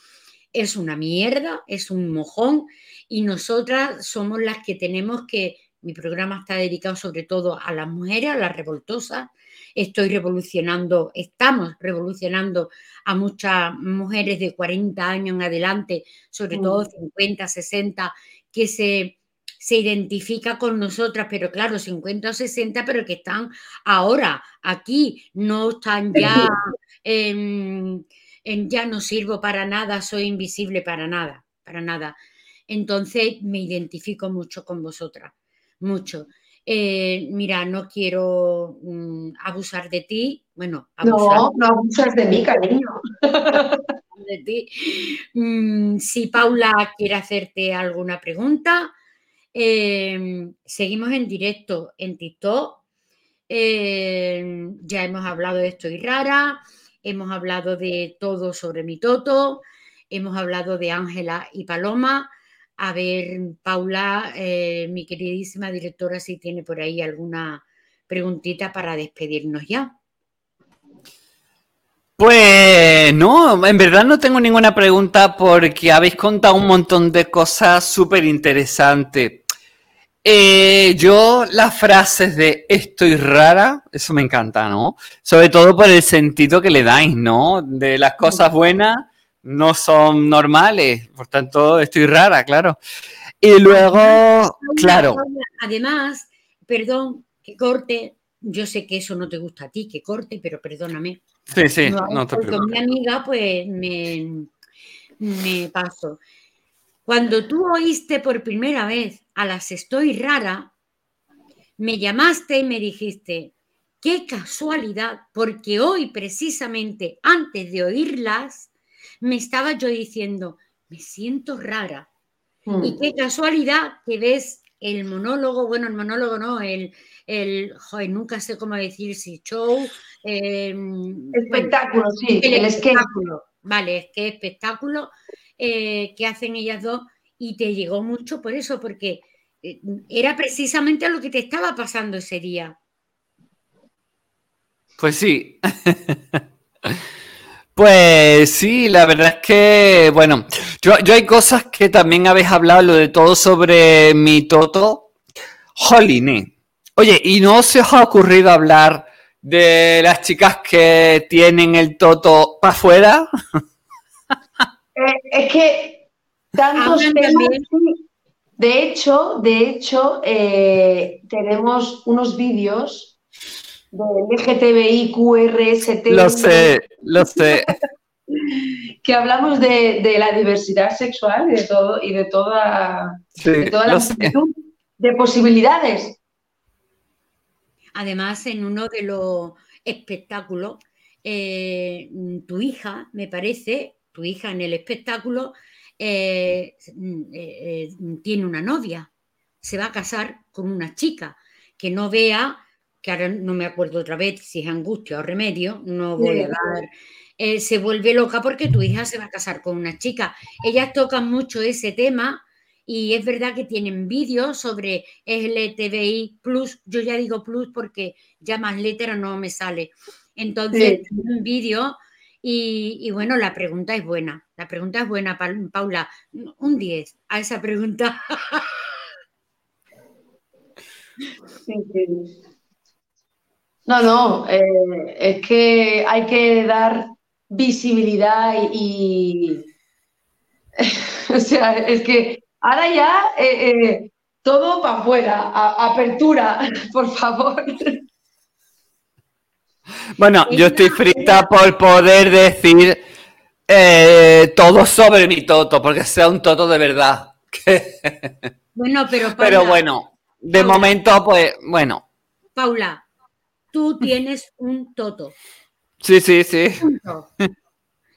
Es una mierda, es un mojón y nosotras somos las que tenemos que mi programa está dedicado sobre todo a las mujeres, a las revoltosas. Estoy revolucionando, estamos revolucionando a muchas mujeres de 40 años en adelante, sobre todo 50, 60, que se, se identifica con nosotras, pero claro, 50 o 60, pero que están ahora aquí, no están ya en ya no sirvo para nada, soy invisible para nada, para nada. Entonces me identifico mucho con vosotras mucho. Eh, mira, no quiero mm, abusar de ti. Bueno, no, no abusas de mí, cariño. de ti. Mm, si Paula quiere hacerte alguna pregunta, em, seguimos en directo en TikTok. Em, ya hemos hablado de Estoy Rara, hemos hablado de todo sobre mi Toto, hemos hablado de Ángela y Paloma. A ver, Paula, eh, mi queridísima directora, si tiene por ahí alguna preguntita para despedirnos ya. Pues no, en verdad no tengo ninguna pregunta porque habéis contado un montón de cosas súper interesantes. Eh, yo las frases de estoy rara, eso me encanta, ¿no? Sobre todo por el sentido que le dais, ¿no? De las cosas buenas no son normales, por tanto estoy rara, claro. Y luego, claro. Además, perdón, que corte, yo sé que eso no te gusta a ti, que corte, pero perdóname. Sí, sí, no, te Con mi amiga, pues me, me paso. Cuando tú oíste por primera vez a las Estoy Rara, me llamaste y me dijiste, qué casualidad, porque hoy precisamente antes de oírlas, me estaba yo diciendo, me siento rara. Y mm. qué casualidad que ves el monólogo, bueno, el monólogo no, el, el joder, nunca sé cómo decir si show. Em, espectáculo, sí, el, espectáculo. Vale, es que espectáculo eh, que hacen ellas dos y te llegó mucho por eso, porque eh, era precisamente lo que te estaba pasando ese día. Pues sí. Pues sí, la verdad es que, bueno, yo, hay cosas que también habéis hablado, lo de todo sobre mi Toto. Jolín. Oye, ¿y no se os ha ocurrido hablar de las chicas que tienen el Toto para afuera? Eh, es que tantos temas. De hecho, de hecho, eh, tenemos unos vídeos de LGTBI, QRST. Lo sé, lo sé. que hablamos de, la diversidad sexual y de todo y de toda, de toda la de posibilidades. Además, en uno de los espectáculos, eh, tu hija, me parece, tu hija en el espectáculo, eh, eh, tiene una novia, se va a casar con una chica que no vea que ahora no me acuerdo otra vez si es angustia o remedio, no voy a dar. Eh, se vuelve loca porque tu hija se va a casar con una chica. Ellas tocan mucho ese tema y es verdad que tienen vídeos sobre LTBI plus. Yo ya digo plus porque ya más letra no me sale. Entonces, un vídeo y, y, bueno, la pregunta es buena. La pregunta es buena, Paula. Un 10 a esa pregunta. No, no, eh, es que hay que dar visibilidad y, o sea, es que ahora ya eh, eh, todo para afuera, apertura, por favor. Bueno, yo estoy frita por poder decir eh, todo sobre mi toto, porque sea un toto de verdad. bueno, pero Pero bueno, de momento, pues, bueno. Paula, tú tienes un toto. Sí, sí, sí.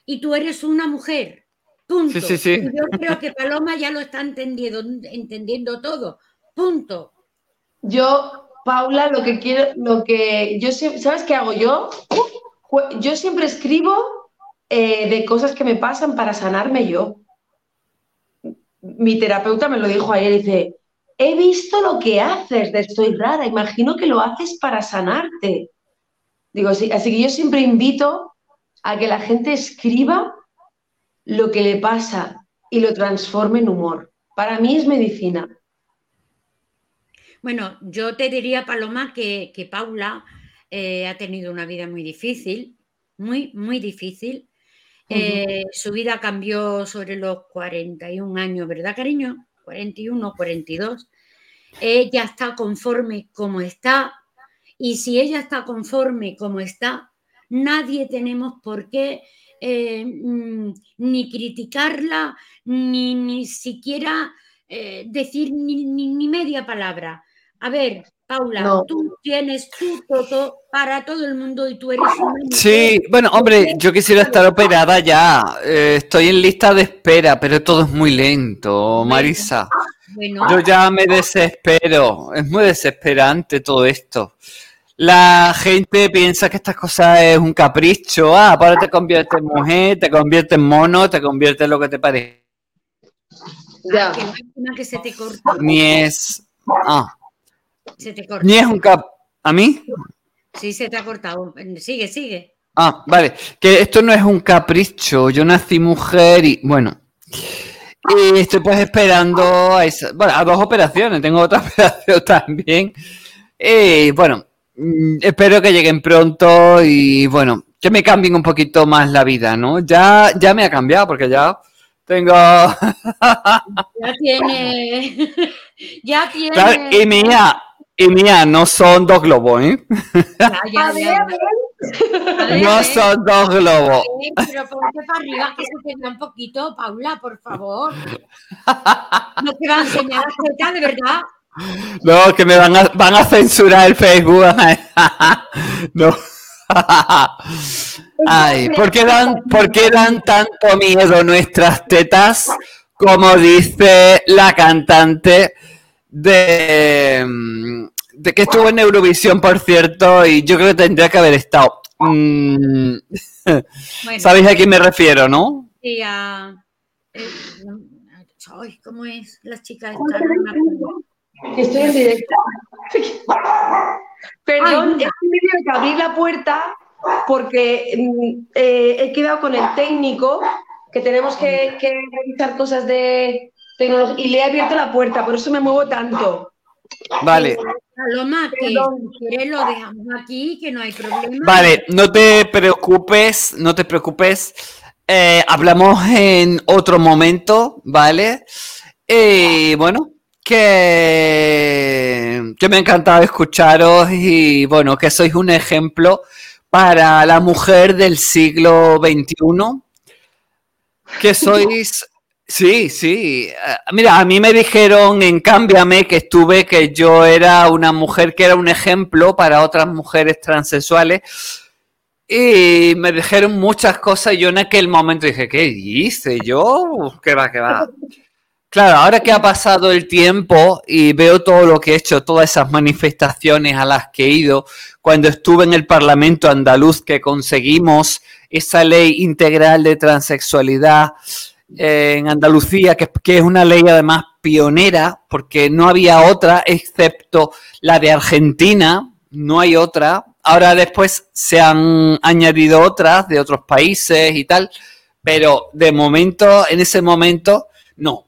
Y tú eres una mujer. Punto. Sí, sí, sí. yo creo que Paloma ya lo está entendiendo, entendiendo todo. Punto. Yo, Paula, lo que quiero, lo que yo ¿sabes qué hago yo? Yo siempre escribo eh, de cosas que me pasan para sanarme yo. Mi terapeuta me lo dijo ayer, dice, he visto lo que haces estoy rara, imagino que lo haces para sanarte. Digo, sí, así que yo siempre invito a que la gente escriba lo que le pasa y lo transforme en humor. Para mí es medicina. Bueno, yo te diría, Paloma, que, Paula eh, ha tenido una vida muy difícil, muy, muy difícil. Eh, su vida cambió sobre los 41 años, ¿verdad, cariño? 41, 42. Ella está conforme como está. Y si ella está conforme como está, nadie tenemos por qué eh, mm, ni criticarla, ni, ni siquiera eh, decir ni, media palabra. A ver, Paula, tú tienes tu toto para todo el mundo y tú eres una Sí, bueno, hombre, yo quisiera estar operada ya. Eh, estoy en lista de espera, pero todo es muy lento, Marisa. Yo ya me desespero. Es muy desesperante todo esto. La gente piensa que estas cosas es un capricho. Ah, ahora te conviertes en mujer, te conviertes en mono, te conviertes en lo que te parece. Ya. Que se te corta. Ni es. Ah. Se te corta. Ni es un cap. ¿A mí? Sí, se te ha cortado. Sigue, sigue. Ah, vale. Que esto no es un capricho. Yo nací mujer y. Bueno. Y estoy pues esperando a, bueno, a dos operaciones. Tengo otra operación también. Y bueno, Mm, espero que lleguen pronto y bueno, que me cambien un poquito más la vida, ¿no? Ya, ya me ha cambiado porque ya tengo. ya tiene. ya tiene. y mía, y mía, no son dos globos, ¿eh? Ya, ya, no son dos globos. pero ponte para arriba que se te un poquito, Paula, por favor. No te va a enseñar a de verdad. No, que me van a, van a censurar el Facebook. no. Ay, ¿por qué, dan, ¿por qué dan tanto miedo nuestras tetas? Como dice la cantante de, de que estuvo en Eurovisión, por cierto, y yo creo que tendría que haber estado. Mm, ¿Sabéis a quién me refiero, no? Sí, a... Eh, ¿Cómo es? Las chicas estoy en directo. Perdón, es que me que abrir la puerta porque mm, eh, he quedado con el técnico que tenemos que, revisar cosas de tecnología y le he abierto la puerta, por eso me muevo tanto. Vale. Paloma, que lo dejamos aquí, que no hay problema. Vale, no te preocupes, no te preocupes. Eh, hablamos en otro momento, ¿vale? Eh, bueno, que, que me ha encantado escucharos y bueno, que sois un ejemplo para la mujer del siglo XXI, que sois... Sí, sí. Eh, mira, a mí me dijeron en Cámbiame que estuve que yo era una mujer que era un ejemplo para otras mujeres transexuales. Y me dijeron muchas cosas yo en aquel momento dije, ¿qué hice yo? ¿Qué va, qué va? Claro, ahora que ha pasado el tiempo y veo todo lo que he hecho, todas esas manifestaciones a las que he ido, cuando estuve en el Parlamento andaluz que conseguimos esa ley integral de transexualidad en Andalucía, que, es una ley además pionera, porque no había otra excepto la de Argentina, no hay otra. Ahora después se han añadido otras de otros países y tal, pero de momento, en ese momento, no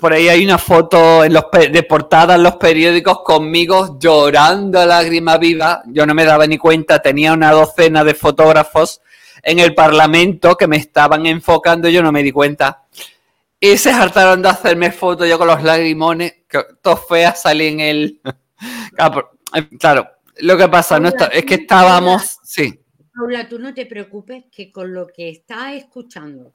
por ahí hay una foto en los de portada en los periódicos conmigo llorando a lágrima viva. Yo no me daba ni cuenta, tenía una docena de fotógrafos en el Parlamento que me estaban enfocando, yo no me di cuenta. Y se hartaron de hacerme fotos yo con los lagrimones, que todo fea salí en el... Claro, Lo que pasa no es que estábamos, sí. Paula, tú no te preocupes que con lo que estás escuchando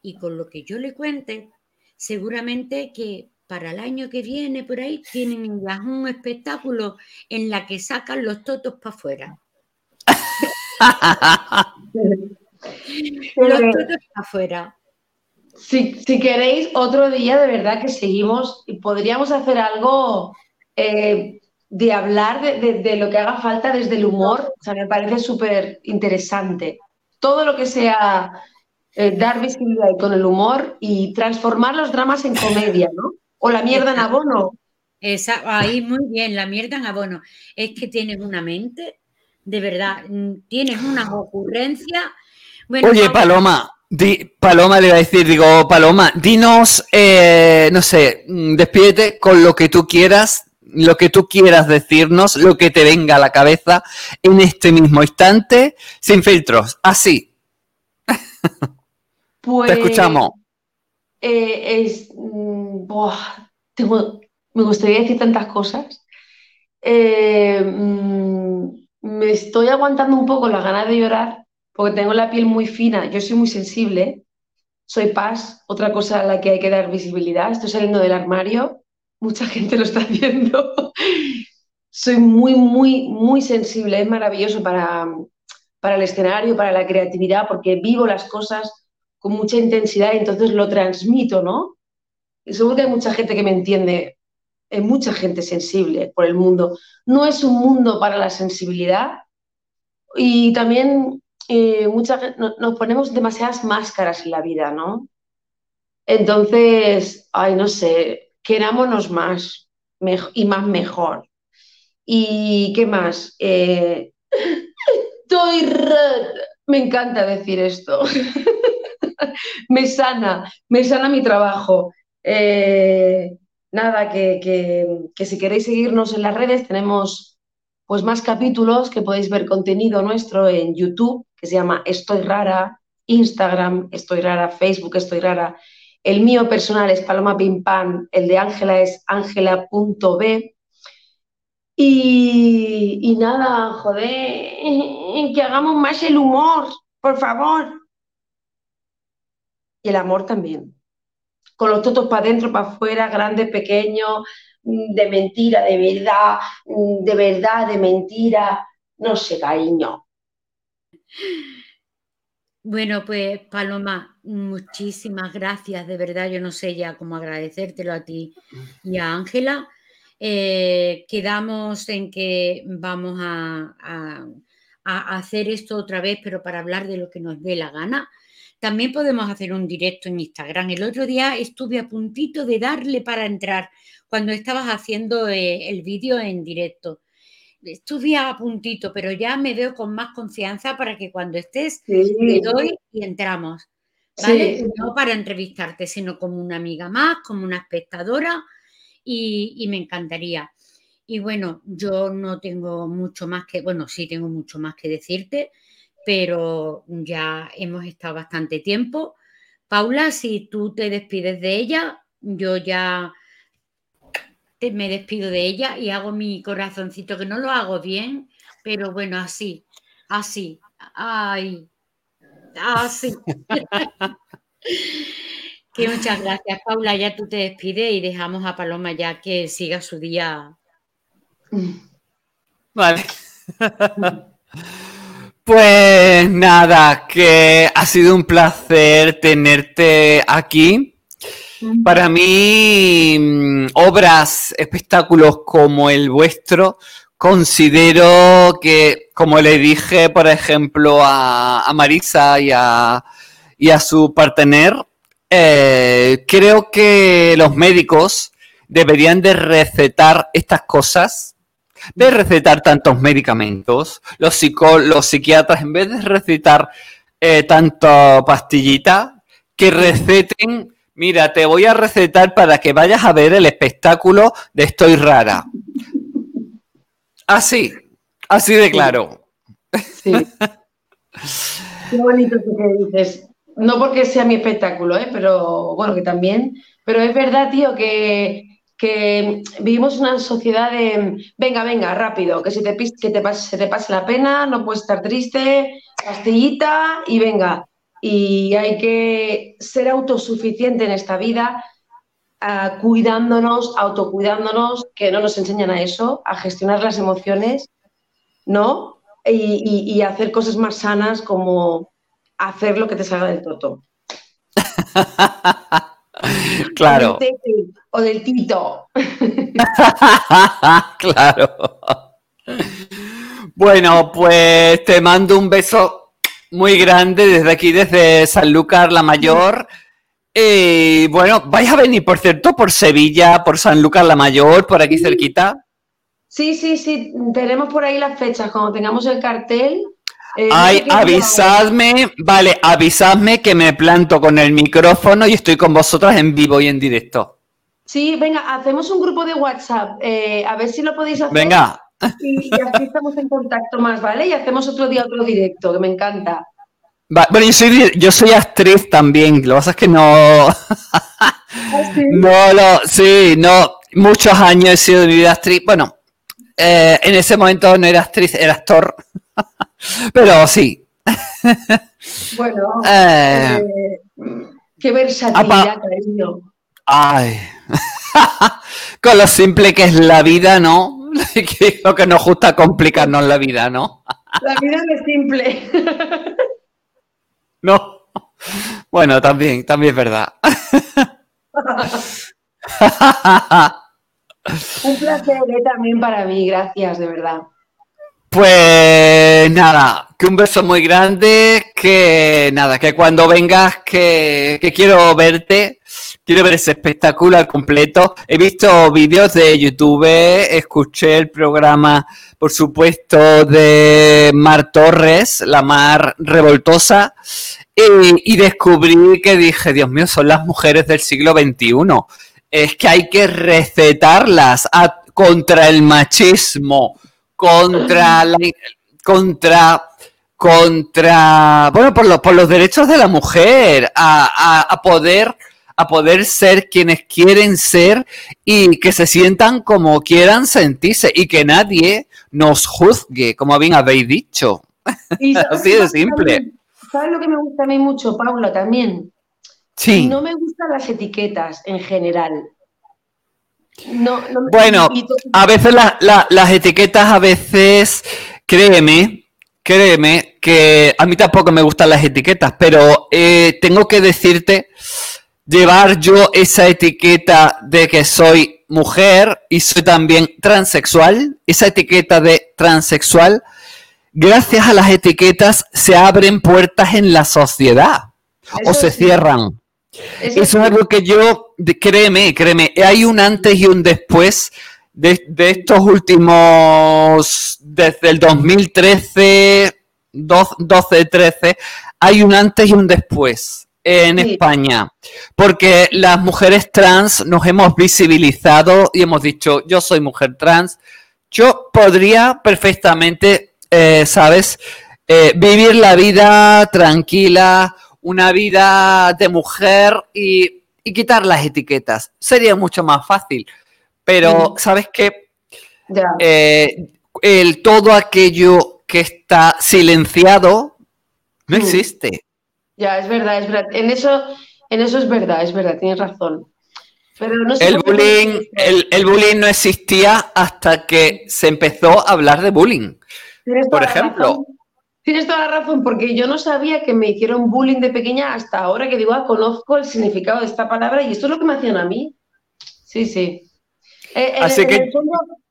y con lo que yo le cuente, seguramente que para el año que viene por ahí tienen ya un espectáculo en la que sacan los totos para afuera. los totos afuera. Si, queréis, otro día de verdad que seguimos y podríamos hacer algo eh, de hablar de, lo que haga falta desde el humor. O sea, me parece súper interesante. Todo lo que sea eh, dar visibilidad con el humor y transformar los dramas en comedia, ¿no? O la mierda en abono. Esa, ahí muy bien, la mierda en abono. Es que tienes una mente, de verdad, mm, tienes una ocurrencia. Oye, Paloma, Paloma le iba a decir, digo, Paloma, dinos, eh, no sé, mm, despídete con lo que tú quieras, lo que tú quieras decirnos, lo que te venga a la cabeza en este mismo instante, sin filtros, así. Pues, te escuchamos. Eh, es, mm, me gustaría decir tantas cosas. Eh, me estoy aguantando un poco la ganas de llorar porque tengo la piel muy fina, yo soy muy sensible, soy paz, otra cosa a la que hay que dar visibilidad, estoy saliendo del armario, mucha gente lo está haciendo, soy muy, muy, muy sensible, es maravilloso para, para el escenario, para la creatividad, porque vivo las cosas con mucha intensidad y entonces lo transmito, ¿no? Y seguro que hay mucha gente que me entiende, mucha gente sensible por el mundo. No es un mundo para la sensibilidad y también eh, nos ponemos demasiadas máscaras en la vida, ¿no? Entonces, ay, no sé, querámonos más y más mejor. ¿Y qué más? Eh, Me encanta decir esto. me sana, me sana mi trabajo. Eh, nada, que, que si queréis seguirnos en las redes, tenemos pues más capítulos que podéis ver contenido nuestro en YouTube, que se llama Estoy Rara, Instagram, Estoy Rara, Facebook, Estoy Rara. El mío personal es Paloma Pim el de Ángela es ángela.b. Y, y nada, joder, que hagamos más el humor, por favor. Y el amor también. Con los totos para adentro, para afuera, grande, pequeño, Mm, de mentira, de verdad, mm, de verdad, de mentira, no sé, cariño. Bueno, pues Paloma, muchísimas gracias, de verdad, yo no sé ya cómo agradecértelo a ti y a Ángela. Eh, quedamos en que vamos a, hacer esto otra vez, pero para hablar de lo que nos dé la gana. También podemos hacer un directo en Instagram. El otro día estuve a puntito de darle para entrar cuando estabas haciendo eh, el vídeo en directo. Estuve a puntito, pero ya me veo con más confianza para que cuando estés te doy y entramos. ¿Vale? No para entrevistarte, sino como una amiga más, como una espectadora y, y me encantaría. Y bueno, yo no tengo mucho más que, bueno, sí tengo mucho más que decirte, pero ya hemos estado bastante tiempo. Paula, si tú te despides de ella, yo ya me despido de ella y hago mi corazoncito, que no lo hago bien, pero bueno, así, así, ay, así. que muchas gracias, Paula. Ya tú te despides y dejamos a Paloma ya que siga su día. Vale. Pues nada, que ha sido un placer tenerte aquí. Para mí, mm, obras, espectáculos como el vuestro, considero que, como le dije, por ejemplo, a, Marisa y a, y a su partener, eh, creo que los médicos deberían de recetar estas cosas, de recetar tantos medicamentos, los, los psiquiatras, en vez de recetar eh, tanto pastillita, que receten Mira, te voy a recetar para que vayas a ver el espectáculo de Estoy Rara. Así, así de claro. Sí. Qué bonito que dices. No porque sea mi espectáculo, ¿eh? pero bueno, que también. Pero es verdad, tío, que, que vivimos una sociedad de, venga, venga, rápido, que, se te, que te pase, se te pase la pena, no puedes estar triste, pastillita y venga. Y hay que ser autosuficiente en esta vida, uh, cuidándonos, autocuidándonos, que no nos enseñan a eso, a gestionar las emociones, ¿no? Y, y hacer cosas más sanas como hacer lo que te salga del toto. claro. O del, tito. claro. Bueno, pues te mando un beso muy grande desde aquí, desde San Lucas la Mayor. Y bueno, vais a venir, por cierto, por Sevilla, por San Lucas la Mayor, por aquí cerquita. Sí, sí, sí, tenemos por ahí las fechas. Cuando tengamos el cartel, eh, Ay, avisadme, vale, avisadme que me planto con el micrófono y estoy con vosotras en vivo y en directo. Sí, venga, hacemos un grupo de WhatsApp, eh, a ver si lo podéis hacer. Venga. Y, así estamos en contacto más, ¿vale? Y hacemos otro día otro directo, que me encanta. bueno, yo soy, yo soy actriz también, lo que pasa es que no... ¿Ah, no, lo, sí, no, muchos años he sido de mi vida actriz. Bueno, eh, en ese momento no era actriz, era actor. Pero sí. Bueno, eh, qué versatilidad, cariño. Ay. Con lo simple que es la vida, ¿no? lo que nos gusta complicarnos la vida, ¿no? La vida no es simple. No. Bueno, también, también es verdad. Un placer ¿eh? también para mí, gracias, de verdad. Pues nada, que un beso muy grande, que nada, que cuando vengas, que, quiero verte, quiero ver ese espectáculo al completo. He visto vídeos de YouTube, escuché el programa, por supuesto, de Mar Torres, la Mar Revoltosa, y, y descubrí que dije, Dios mío, son las mujeres del siglo XXI. Es que hay que recetarlas contra el machismo contra la, contra contra bueno por los por los derechos de la mujer a, poder a poder ser quienes quieren ser y que se sientan como quieran sentirse y que nadie nos juzgue como bien habéis dicho. Así de simple. sabes lo que me gusta a mí mucho Paula también sí. No me gustan las etiquetas en general. Bueno, a veces las etiquetas, a veces, créeme, créeme que a mí tampoco me gustan las etiquetas, pero eh, tengo que decirte, llevar yo esa etiqueta de que soy mujer y soy también transexual, esa etiqueta de transexual, gracias a las etiquetas se abren puertas en la sociedad o se cierran. Eso, es algo que yo, créeme, créeme, hay un antes y un después de, estos últimos, desde el 2013, 12, 13, hay un antes y un después en España, porque las mujeres trans nos hemos visibilizado y hemos dicho, yo soy mujer trans, yo podría perfectamente, eh, ¿sabes? Eh, vivir la vida tranquila, una vida de mujer y, quitar las etiquetas. Sería mucho más fácil. Pero, ¿sabes qué? Eh, el todo aquello que está silenciado no existe. Ya, es verdad, es verdad. En eso, en eso es verdad, es verdad, tienes razón. Pero no el, bullying, el, el, bullying no existía hasta que se empezó a hablar de bullying. Por ejemplo, Tienes toda la razón, porque yo no sabía que me hicieron bullying de pequeña hasta ahora que digo, ah, conozco el significado de esta palabra y esto es lo que me hacían a mí. Sí, sí. Eh, Así que...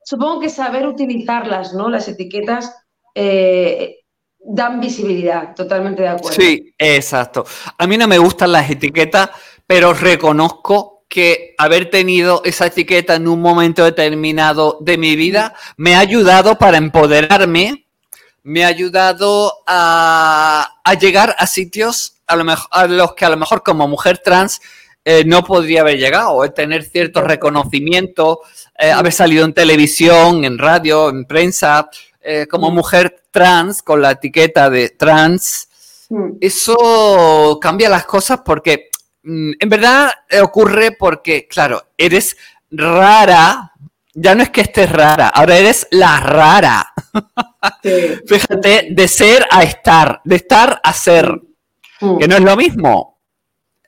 supongo que saber utilizarlas, ¿no? Las etiquetas eh, dan visibilidad, totalmente de acuerdo. Sí, exacto. A mí no me gustan las etiquetas, pero reconozco que haber tenido esa etiqueta en un momento determinado de mi vida me ha ayudado para empoderarme me ha ayudado a, llegar a sitios a, lo mejor, a los que a lo mejor como mujer trans eh, no podría haber llegado, es tener cierto reconocimiento, eh, haber salido en televisión, en radio, en prensa, eh, como mujer trans, con la etiqueta de trans. Eso cambia las cosas porque mm, en verdad ocurre porque, claro, eres rara, ya no es que estés rara, ahora eres la rara. Fíjate, de ser a estar, de estar a ser, mm. que no es lo mismo.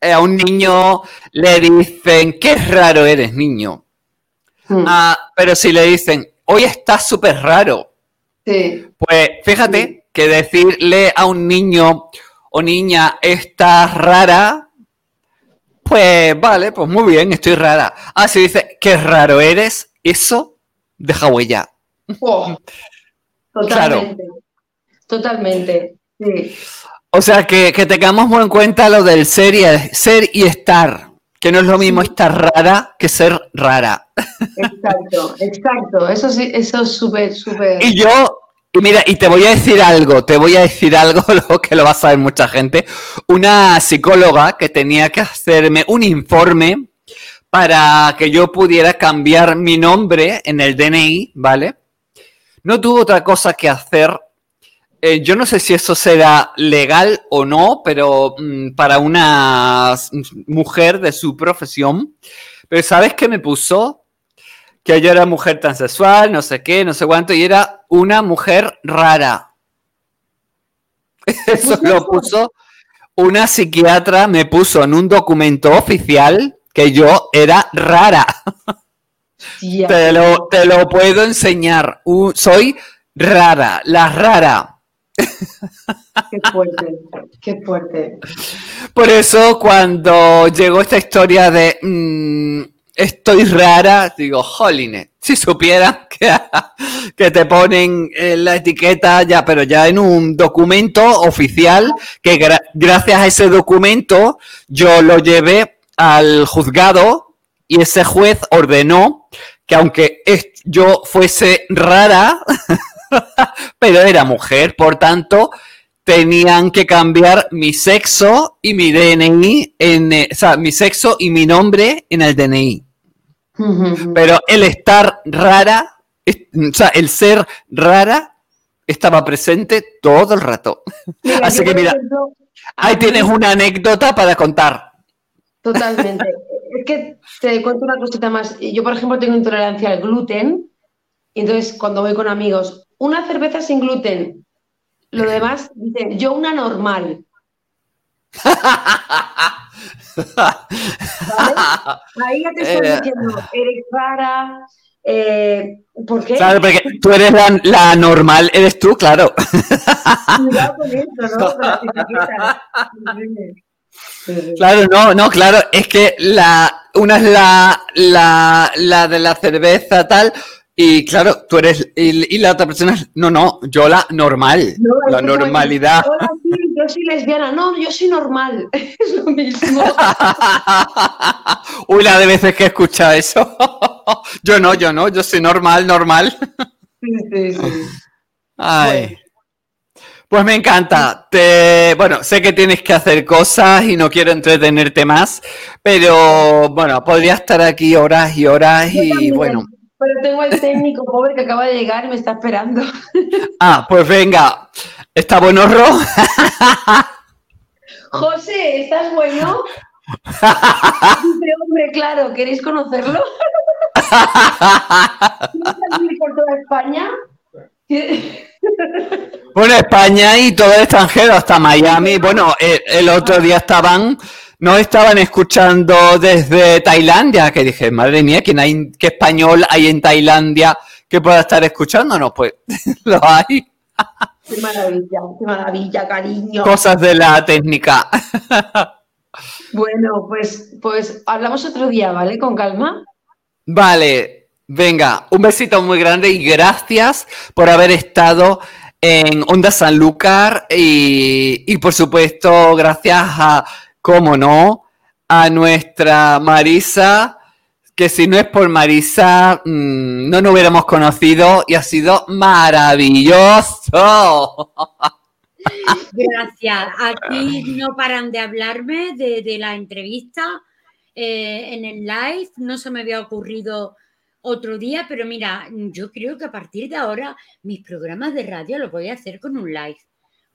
Eh, a un niño le dicen, qué raro eres, niño. Mm. Ah, pero si le dicen, hoy estás súper raro. Pues fíjate que decirle a un niño o niña, estás rara, pues vale, pues muy bien, estoy rara. Ah, si dice, qué raro eres, eso deja huella. Oh, totalmente. Totalmente. Sí. O sea, que, tengamos muy en cuenta lo del ser y, ser y estar, que no es lo mismo estar rara que ser rara. Exacto, exacto. Eso sí, eso es súper, súper. Y yo y mira, y te voy a decir algo, te voy a decir algo lo que lo va a saber mucha gente. Una psicóloga que tenía que hacerme un informe para que yo pudiera cambiar mi nombre en el DNI, ¿vale? No tuvo otra cosa que hacer. Eh, yo no sé si eso será legal o no, pero mm, para una mujer de su profesión. Pero ¿sabes qué me puso? que yo era mujer transexual, no sé qué, no sé cuánto, y era una mujer rara. Eso lo puso una psiquiatra, me puso en un documento oficial que yo era rara. te, lo, te, lo, puedo enseñar. soy rara, la rara. Qué fuerte, qué fuerte. Por eso cuando llegó esta historia de mm, estoy rara, digo, jolines, si supieran que, que te ponen la etiqueta ya, pero ya en un documento oficial, que gracias a ese documento yo lo llevé al juzgado y ese juez ordenó que aunque yo fuese rara, pero era mujer, por tanto, tenían que cambiar mi sexo y mi DNI, en, eh, o sea, mi sexo y mi nombre en el DNI. Pero el estar rara, o sea, el ser rara estaba presente todo el rato. Así que mira, ahí tienes una anécdota para contar. Totalmente. es que te cuento una cosita más. Yo, por ejemplo, tengo intolerancia al gluten. Y entonces, cuando voy con amigos, una cerveza sin gluten, lo demás, dicen, yo una normal. Ahí ya te estoy eh. diciendo, eres rara. Eh, ¿Por qué? Claro, porque tú eres la, normal, eres tú, claro. Claro, no, no, claro, es que la, una es la, la, la de la cerveza tal, y claro, tú eres, y, la otra persona es, no, no, yo la normal, la normalidad. Yo, soy lesbiana, no, yo soy normal, es lo mismo. Uy, la de veces que he escuchado eso. yo no, yo no, yo soy normal, normal. sí, sí, sí. Ay. Pues me encanta. Te, bueno, sé que tienes que hacer cosas y no quiero entretenerte más, pero bueno, podría estar aquí horas y horas y bueno. Pero tengo el técnico pobre que acaba de llegar y me está esperando. Ah, pues venga. ¿Está bueno, Ro? José, ¿estás bueno? Dice, hombre, claro, ¿queréis conocerlo? ¿Quieres por toda España? Bueno, España y todo el extranjero, hasta Miami. Bueno, el otro día estaban no estaban escuchando desde Tailandia, que dije, madre mía, ¿quién hay, ¿qué español hay en Tailandia que pueda estar escuchándonos? Pues lo hay. Qué maravilla, qué maravilla, cariño. Cosas de la técnica. Bueno, pues, pues hablamos otro día, ¿vale? Con calma. Vale, venga, un besito muy grande y gracias por haber estado en Onda Sanlúcar y, y por supuesto gracias a cómo no, a nuestra Marisa, que si no es por Marisa, mm, no nos hubiéramos conocido y ha sido maravilloso. Gracias. Aquí no paran de hablarme de, la entrevista eh, en el live. No se me había ocurrido otro día, pero mira, yo creo que a partir de ahora mis programas de radio los voy a hacer con un live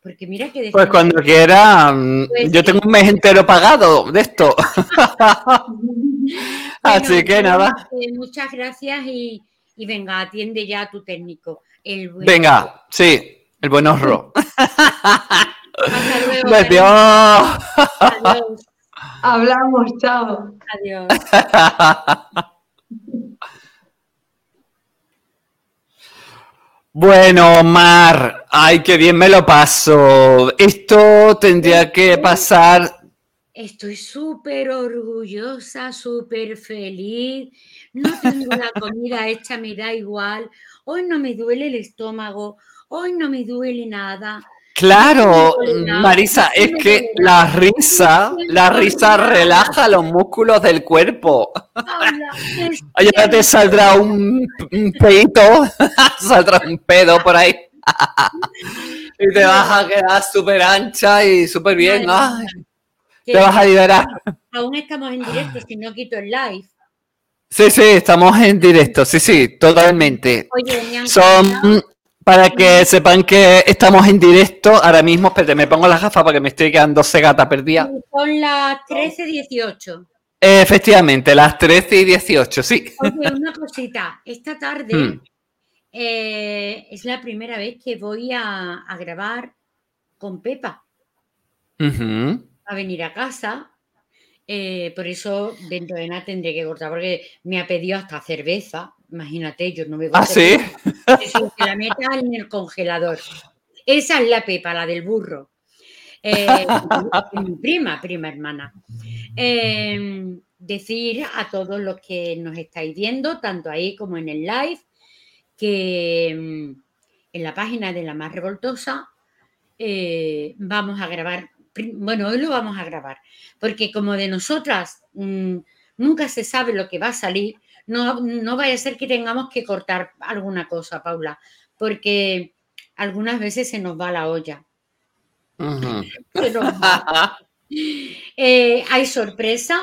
Porque mira que... Pues cuando quiera, mm, pues yo tengo un mes entero pagado de esto. Así que nada. Eh, muchas gracias y, venga, atiende ya a tu técnico. venga, sí, el buen horror. Adiós. Adiós. Hablamos, chao. Adiós. Bueno, Mar, ay, qué bien me lo paso. Esto tendría que pasar. Estoy súper orgullosa, súper feliz. No tengo la comida hecha, me da igual. Hoy no me duele el estómago, hoy no me duele nada. Claro, Marisa, es que la risa, la risa relaja los músculos del cuerpo. Ya te saldrá un, un peito, saldrá un pedo por ahí. y te vas a quedar súper ancha y súper bien. te vas a liberar. Aún estamos en directo, si no quito el live. Sí, sí, estamos en directo, sí, sí, totalmente. Oye, Son para que sepan que estamos en directo ahora mismo. Espérate, me pongo las gafas para que me estoy quedando cegata perdida. Son las 13.18. efectivamente, las 13 y 18, sí. Oye, una cosita. Esta tarde hmm. eh, es la primera vez que voy a, grabar con Pepa. A venir a casa. Eh, por eso dentro de nada tendré que cortar, porque me ha pedido hasta cerveza. Imagínate, yo no me voy ¿Ah, sí? Que la meta en el congelador. Esa es la Pepa, la del burro. Eh, mi prima, prima hermana. Em, decir a todos los que nos estáis viendo, tanto ahí como en el live, que em, en la página de la más revoltosa eh, vamos a grabar, bueno, hoy lo vamos a grabar, porque como de nosotras mm, nunca se sabe lo que va a salir, no, vaya a ser que tengamos que cortar alguna cosa, Paula, porque algunas veces se nos va la olla. Eh, hay sorpresa.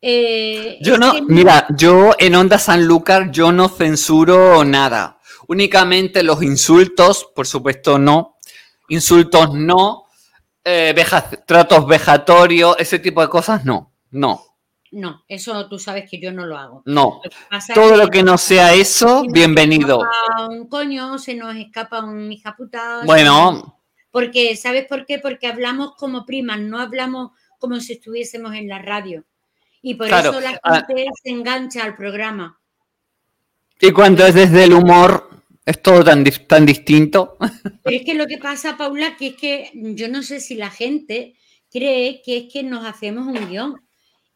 Eh, yo no, mira, yo en Onda Sanlúcar yo no censuro nada. Únicamente los insultos, por supuesto, no. Insultos no. Eh, tratos vejatorios, ese tipo de cosas, no. No. No, eso tú sabes que yo no lo hago. No. Todo lo que no sea eso, bienvenido. un coño, se nos escapa un hija puta. Bueno. Porque, ¿sabes por qué? Porque hablamos como primas, no hablamos como si estuviésemos en la radio. Y por eso la ah. gente se engancha al programa. Y cuando es desde el humor, es todo tan, tan distinto. Pero es que lo que pasa, Paula, que es que yo no sé si la gente cree que es que nos hacemos un guion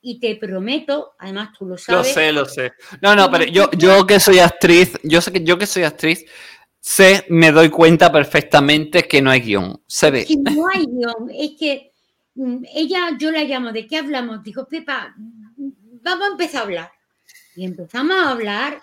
y te prometo, además tú lo sabes. Lo sé, lo sé. No, no, pero yo, yo que soy actriz, yo sé que yo que soy actriz, sé, me doy cuenta perfectamente que no hay guion. Se ve. que no hay guion, es que mm, ella, yo la llamo, ¿de qué hablamos? Dijo, Pepa, vamos a empezar a hablar. Y empezamos a hablar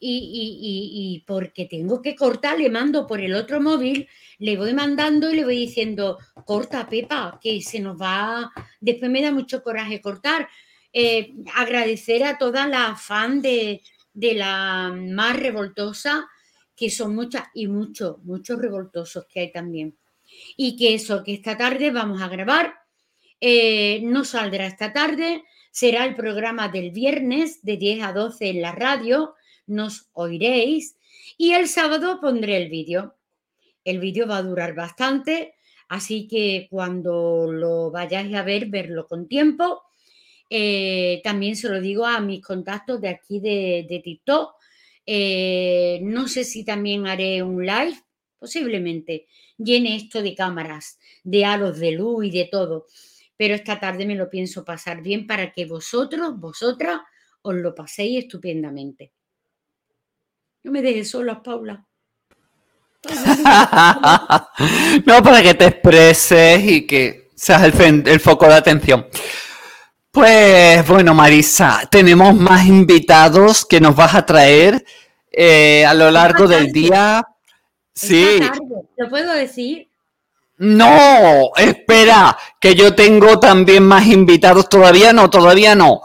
y, porque tengo que cortar, le mando por el otro móvil, le voy mandando y le voy diciendo, corta, Pepa, que se nos va, después me da mucho coraje cortar. Eh, agradecer a toda la fan de, la más revoltosa, que son muchas y muchos, muchos revoltosos que hay también. Y que eso, que esta tarde vamos a grabar, eh, no saldrá esta tarde, será el programa del viernes de 10 a 12 en la radio nos oiréis y el sábado pondré el vídeo. El vídeo va a durar bastante, así que cuando lo vayáis a ver, verlo con tiempo. Eh, también se lo digo a mis contactos de aquí de, TikTok. Eh, no sé si también haré un live, posiblemente. Llene esto de cámaras, de halos de luz y de todo. Pero esta tarde me lo pienso pasar bien para que vosotros, vosotras, os lo paséis estupendamente. No me dejes sola, Paula. no, para que te expreses y que seas el, foco de atención. Pues bueno, Marisa, tenemos más invitados que nos vas a traer eh, a lo largo del día. Sí. ¿Lo puedo decir? No, espera, que yo tengo también más invitados. Todavía no, todavía no.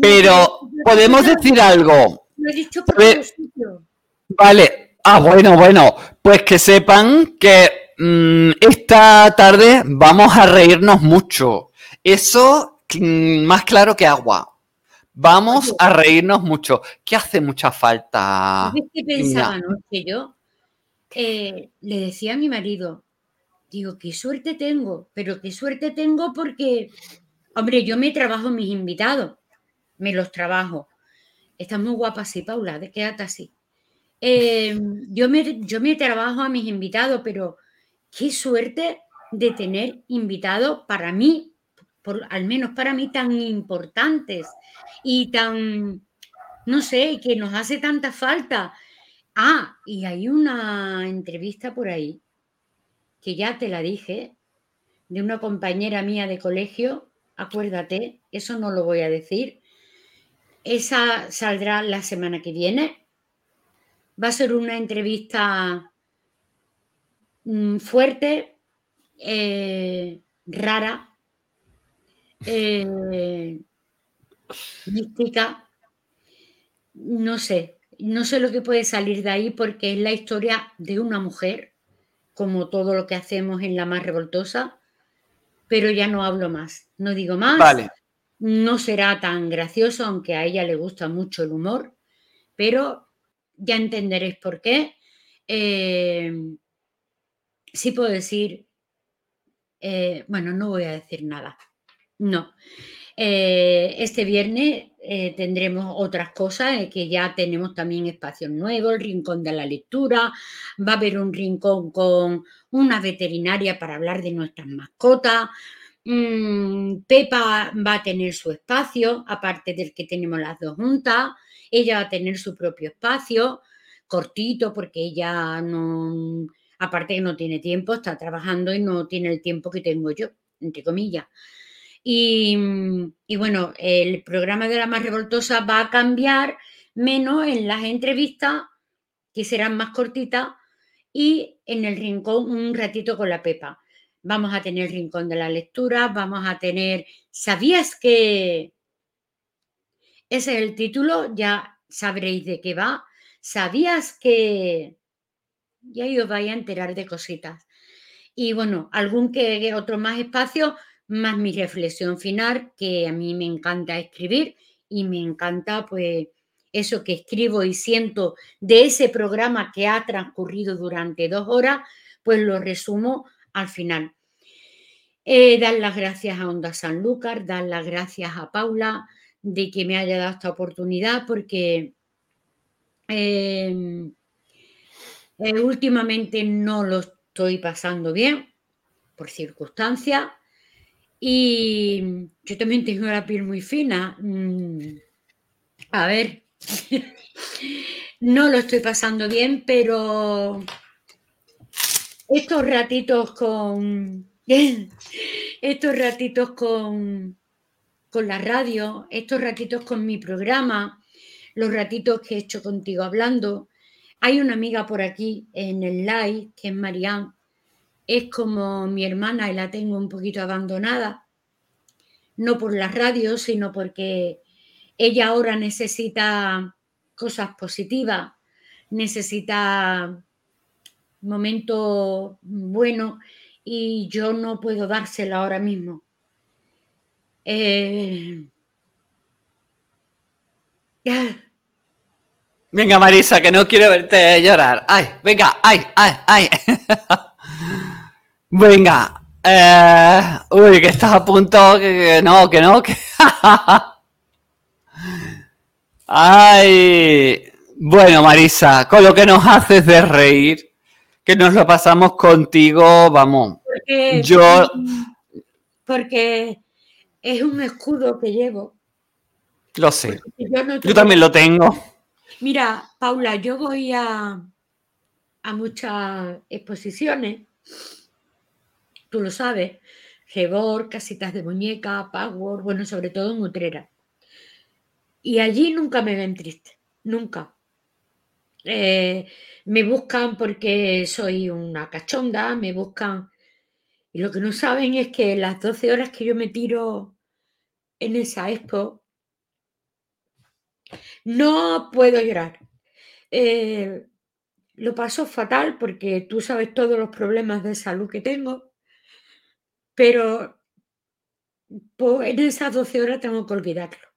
Pero podemos decir algo. Lo he dicho por sitio. Vale. Ah, bueno, bueno. Pues que sepan que mm, esta tarde vamos a reírnos mucho. Eso mm, más claro que agua. Vamos a reírnos mucho. ¿Qué hace mucha falta? qué pensaba anoche yo? Eh, le decía a mi marido, digo, qué suerte tengo, pero qué suerte tengo porque, hombre, yo me trabajo mis invitados, me los trabajo. Estás muy guapa así, Paula, de quédate así. Em, yo, me, yo me trabajo a mis invitados, pero qué suerte de tener invitados para mí, por, al menos para mí, tan importantes y tan, no sé, que nos hace tanta falta. Ah, y hay una entrevista por ahí, que ya te la dije, de una compañera mía de colegio, acuérdate, eso no lo voy a decir, esa saldrá la semana que viene. Va a ser una entrevista mm, fuerte, eh, rara, eh, mística, no sé, no sé lo que puede salir de ahí porque es la historia de una mujer, como todo lo que hacemos en La Más Revoltosa, pero ya no hablo más, no digo más. Vale. No será tan gracioso, aunque a ella le gusta mucho el humor, pero ya entenderéis por qué. Eh, sí puedo decir, eh, bueno, no voy a decir nada. No. Eh, este viernes eh, tendremos otras cosas, eh, que ya tenemos también espacios nuevos, el rincón de la lectura, va a haber un rincón con una veterinaria para hablar de nuestras mascotas. Mm, Pepa va a tener su espacio, aparte del que tenemos las dos juntas. Ella va a tener su propio espacio, cortito, porque ella no, aparte que no tiene tiempo, está trabajando y no tiene el tiempo que tengo yo, entre comillas. Mm, y, bueno, el programa de la más revoltosa va a cambiar menos en las entrevistas, que serán más cortitas, y en el rincón un ratito con la Pepa. Vamos a tener rincón de la lectura, vamos a tener, ¿sabías que? Ese es el título, ya sabréis de qué va. ¿Sabías que? Y ahí os vais a enterar de cositas. Y bueno, algún que otro más espacio más mi reflexión final, que a mí me encanta escribir y me encanta pues eso que escribo y siento de ese programa que ha transcurrido durante dos horas, pues lo resumo al final. Eh, dar las gracias a Onda Sanlúcar, dar las gracias a Paula de que me haya dado esta oportunidad porque em, eh, últimamente no lo estoy pasando bien por circunstancias y yo también tengo la piel muy fina. Mm, a ver, no lo estoy pasando bien, pero estos ratitos con estos ratitos con, con la radio, estos ratitos con mi programa, los ratitos que he hecho contigo hablando. Hay una amiga por aquí en el live que es Marianne, es como mi hermana y la tengo un poquito abandonada, no por la radio, sino porque ella ahora necesita cosas positivas, necesita momentos buenos y yo no puedo dársela ahora mismo. Eh, venga, Marisa, que no quiero verte llorar. Ay, venga, ay, ay, ay. Venga. Eh, uy, que estás a punto. Que, no, que no. Que... Ay. Bueno, Marisa, con lo que nos haces de reír, que nos lo pasamos contigo, vamos. Porque, yo. Porque es un escudo que llevo. Lo sé. Yo, también lo tengo. Mira, Paula, yo voy a, a muchas exposiciones tú lo sabes, Gebor, casitas de muñeca, Power, bueno, sobre todo en Utrera. Y allí nunca me ven triste, nunca. Eh, me buscan porque soy una cachonda, me buscan. Y lo que no saben es que las 12 horas que yo me tiro en esa expo, no puedo llorar. Eh, lo paso fatal porque tú sabes todos los problemas de salud que tengo, pero en esas 12 horas tengo que olvidarlo.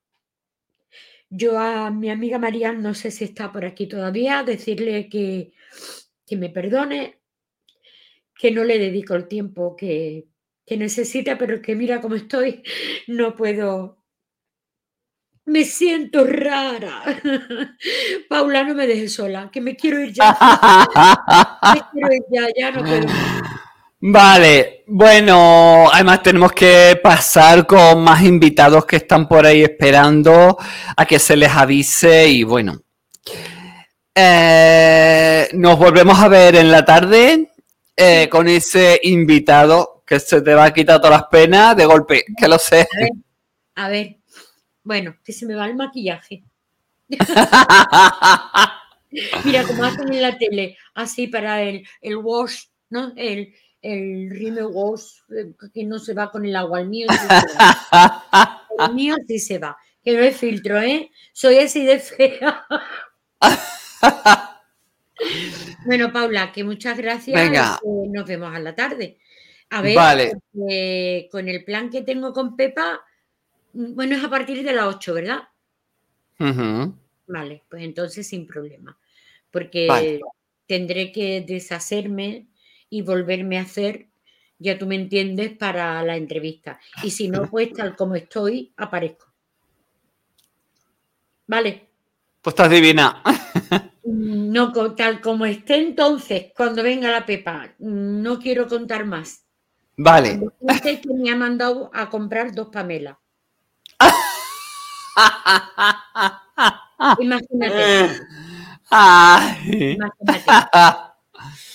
Yo a mi amiga María, no sé si está por aquí todavía, decirle que, que me perdone, que no le dedico el tiempo que, que necesita, pero que mira cómo estoy, no puedo. Me siento rara. Paula, no me dejes sola, que me quiero ir ya. me quiero ir ya, ya no puedo. Vale, bueno, además tenemos que pasar con más invitados que están por ahí esperando a que se les avise y bueno. Eh, nos volvemos a ver en la tarde eh, con ese invitado que se te va a quitar todas las penas de golpe, que lo sé. A ver, a ver. bueno, que se me va el maquillaje. Mira, como hacen en la tele, así para el, el wash, ¿no? El, el Rime Wash eh, que no se va con el agua. El mío sí se va. El mío sí se va. Que no es filtro, ¿eh? Soy así de fea. bueno, Paula, que muchas gracias. Venga. nos vemos a la tarde. A ver, con el plan que tengo con Pepa, mm, bueno, es a partir de las 8, ¿verdad? Vale, pues entonces sin problema. Porque tendré que deshacerme y volverme a hacer, ya tú me entiendes, para la entrevista. Y si no, pues tal como estoy, aparezco. ¿Vale? Pues estás divina. Mm, no, tal como esté entonces, cuando venga la Pepa, no quiero contar más. Vale. que me ha mandado a comprar dos Pamela. Imagínate. Imagínate.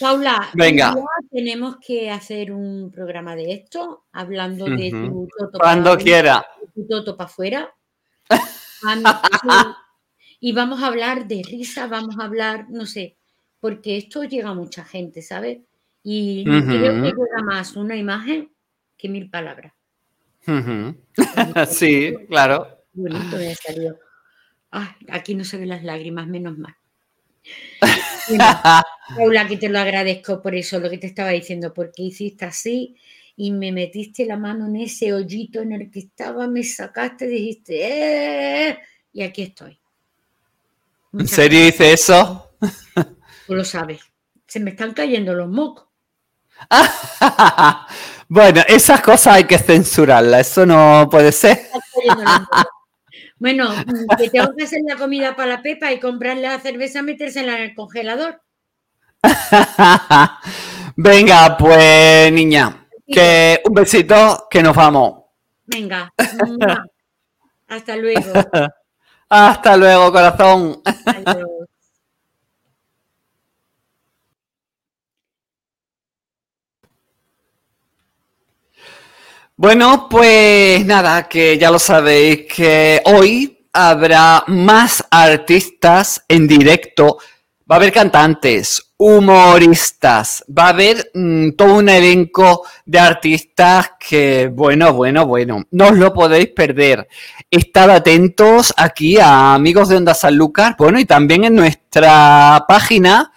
Paula, Venga. tenemos que hacer un programa de esto, hablando de tu toto. Cuando quiera. Tu toto para afuera. y vamos a hablar de risa, vamos a hablar, no sé, porque esto llega a mucha gente, ¿sabes? Y creo que llega más una imagen que mil palabras. sí, claro. Bonito me ha salido. aquí no se ven las lágrimas, menos mal. Paula, que te lo agradezco por eso, lo que te estaba diciendo, porque hiciste así y me metiste la mano en ese hoyito en el que estaba, me sacaste, dijiste, ¡eh! Y aquí estoy. ¿En serio hice eso? Tú lo sabes. Se me están cayendo los mocos. bueno, esas cosas hay que censurarlas, eso no puede ser. Bueno, que tengo que hacer la comida para la Pepa y comprarle la cerveza, metérsela en el congelador. Venga, pues niña, que un besito, que nos vamos. Venga, hasta luego. Hasta luego, corazón. Bueno, pues nada, que ya lo sabéis que hoy habrá más artistas en directo. Va a haber cantantes, humoristas, va a haber mm, todo un elenco de artistas que, bueno, bueno, bueno, no os lo podéis perder. Estad atentos aquí a Amigos de Onda Sanlúcar, bueno, y también en nuestra página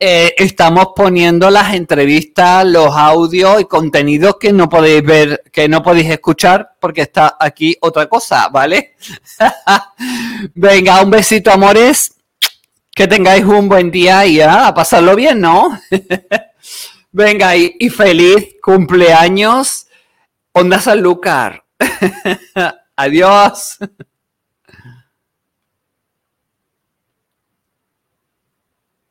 eh, estamos poniendo las entrevistas, los audios y contenidos que no podéis ver, que no podéis escuchar porque está aquí otra cosa, ¿vale? Venga, un besito, amores. Que tengáis un buen día y a pasarlo bien, ¿no? Venga, y, y, feliz cumpleaños, Onda Sanlúcar. Adiós.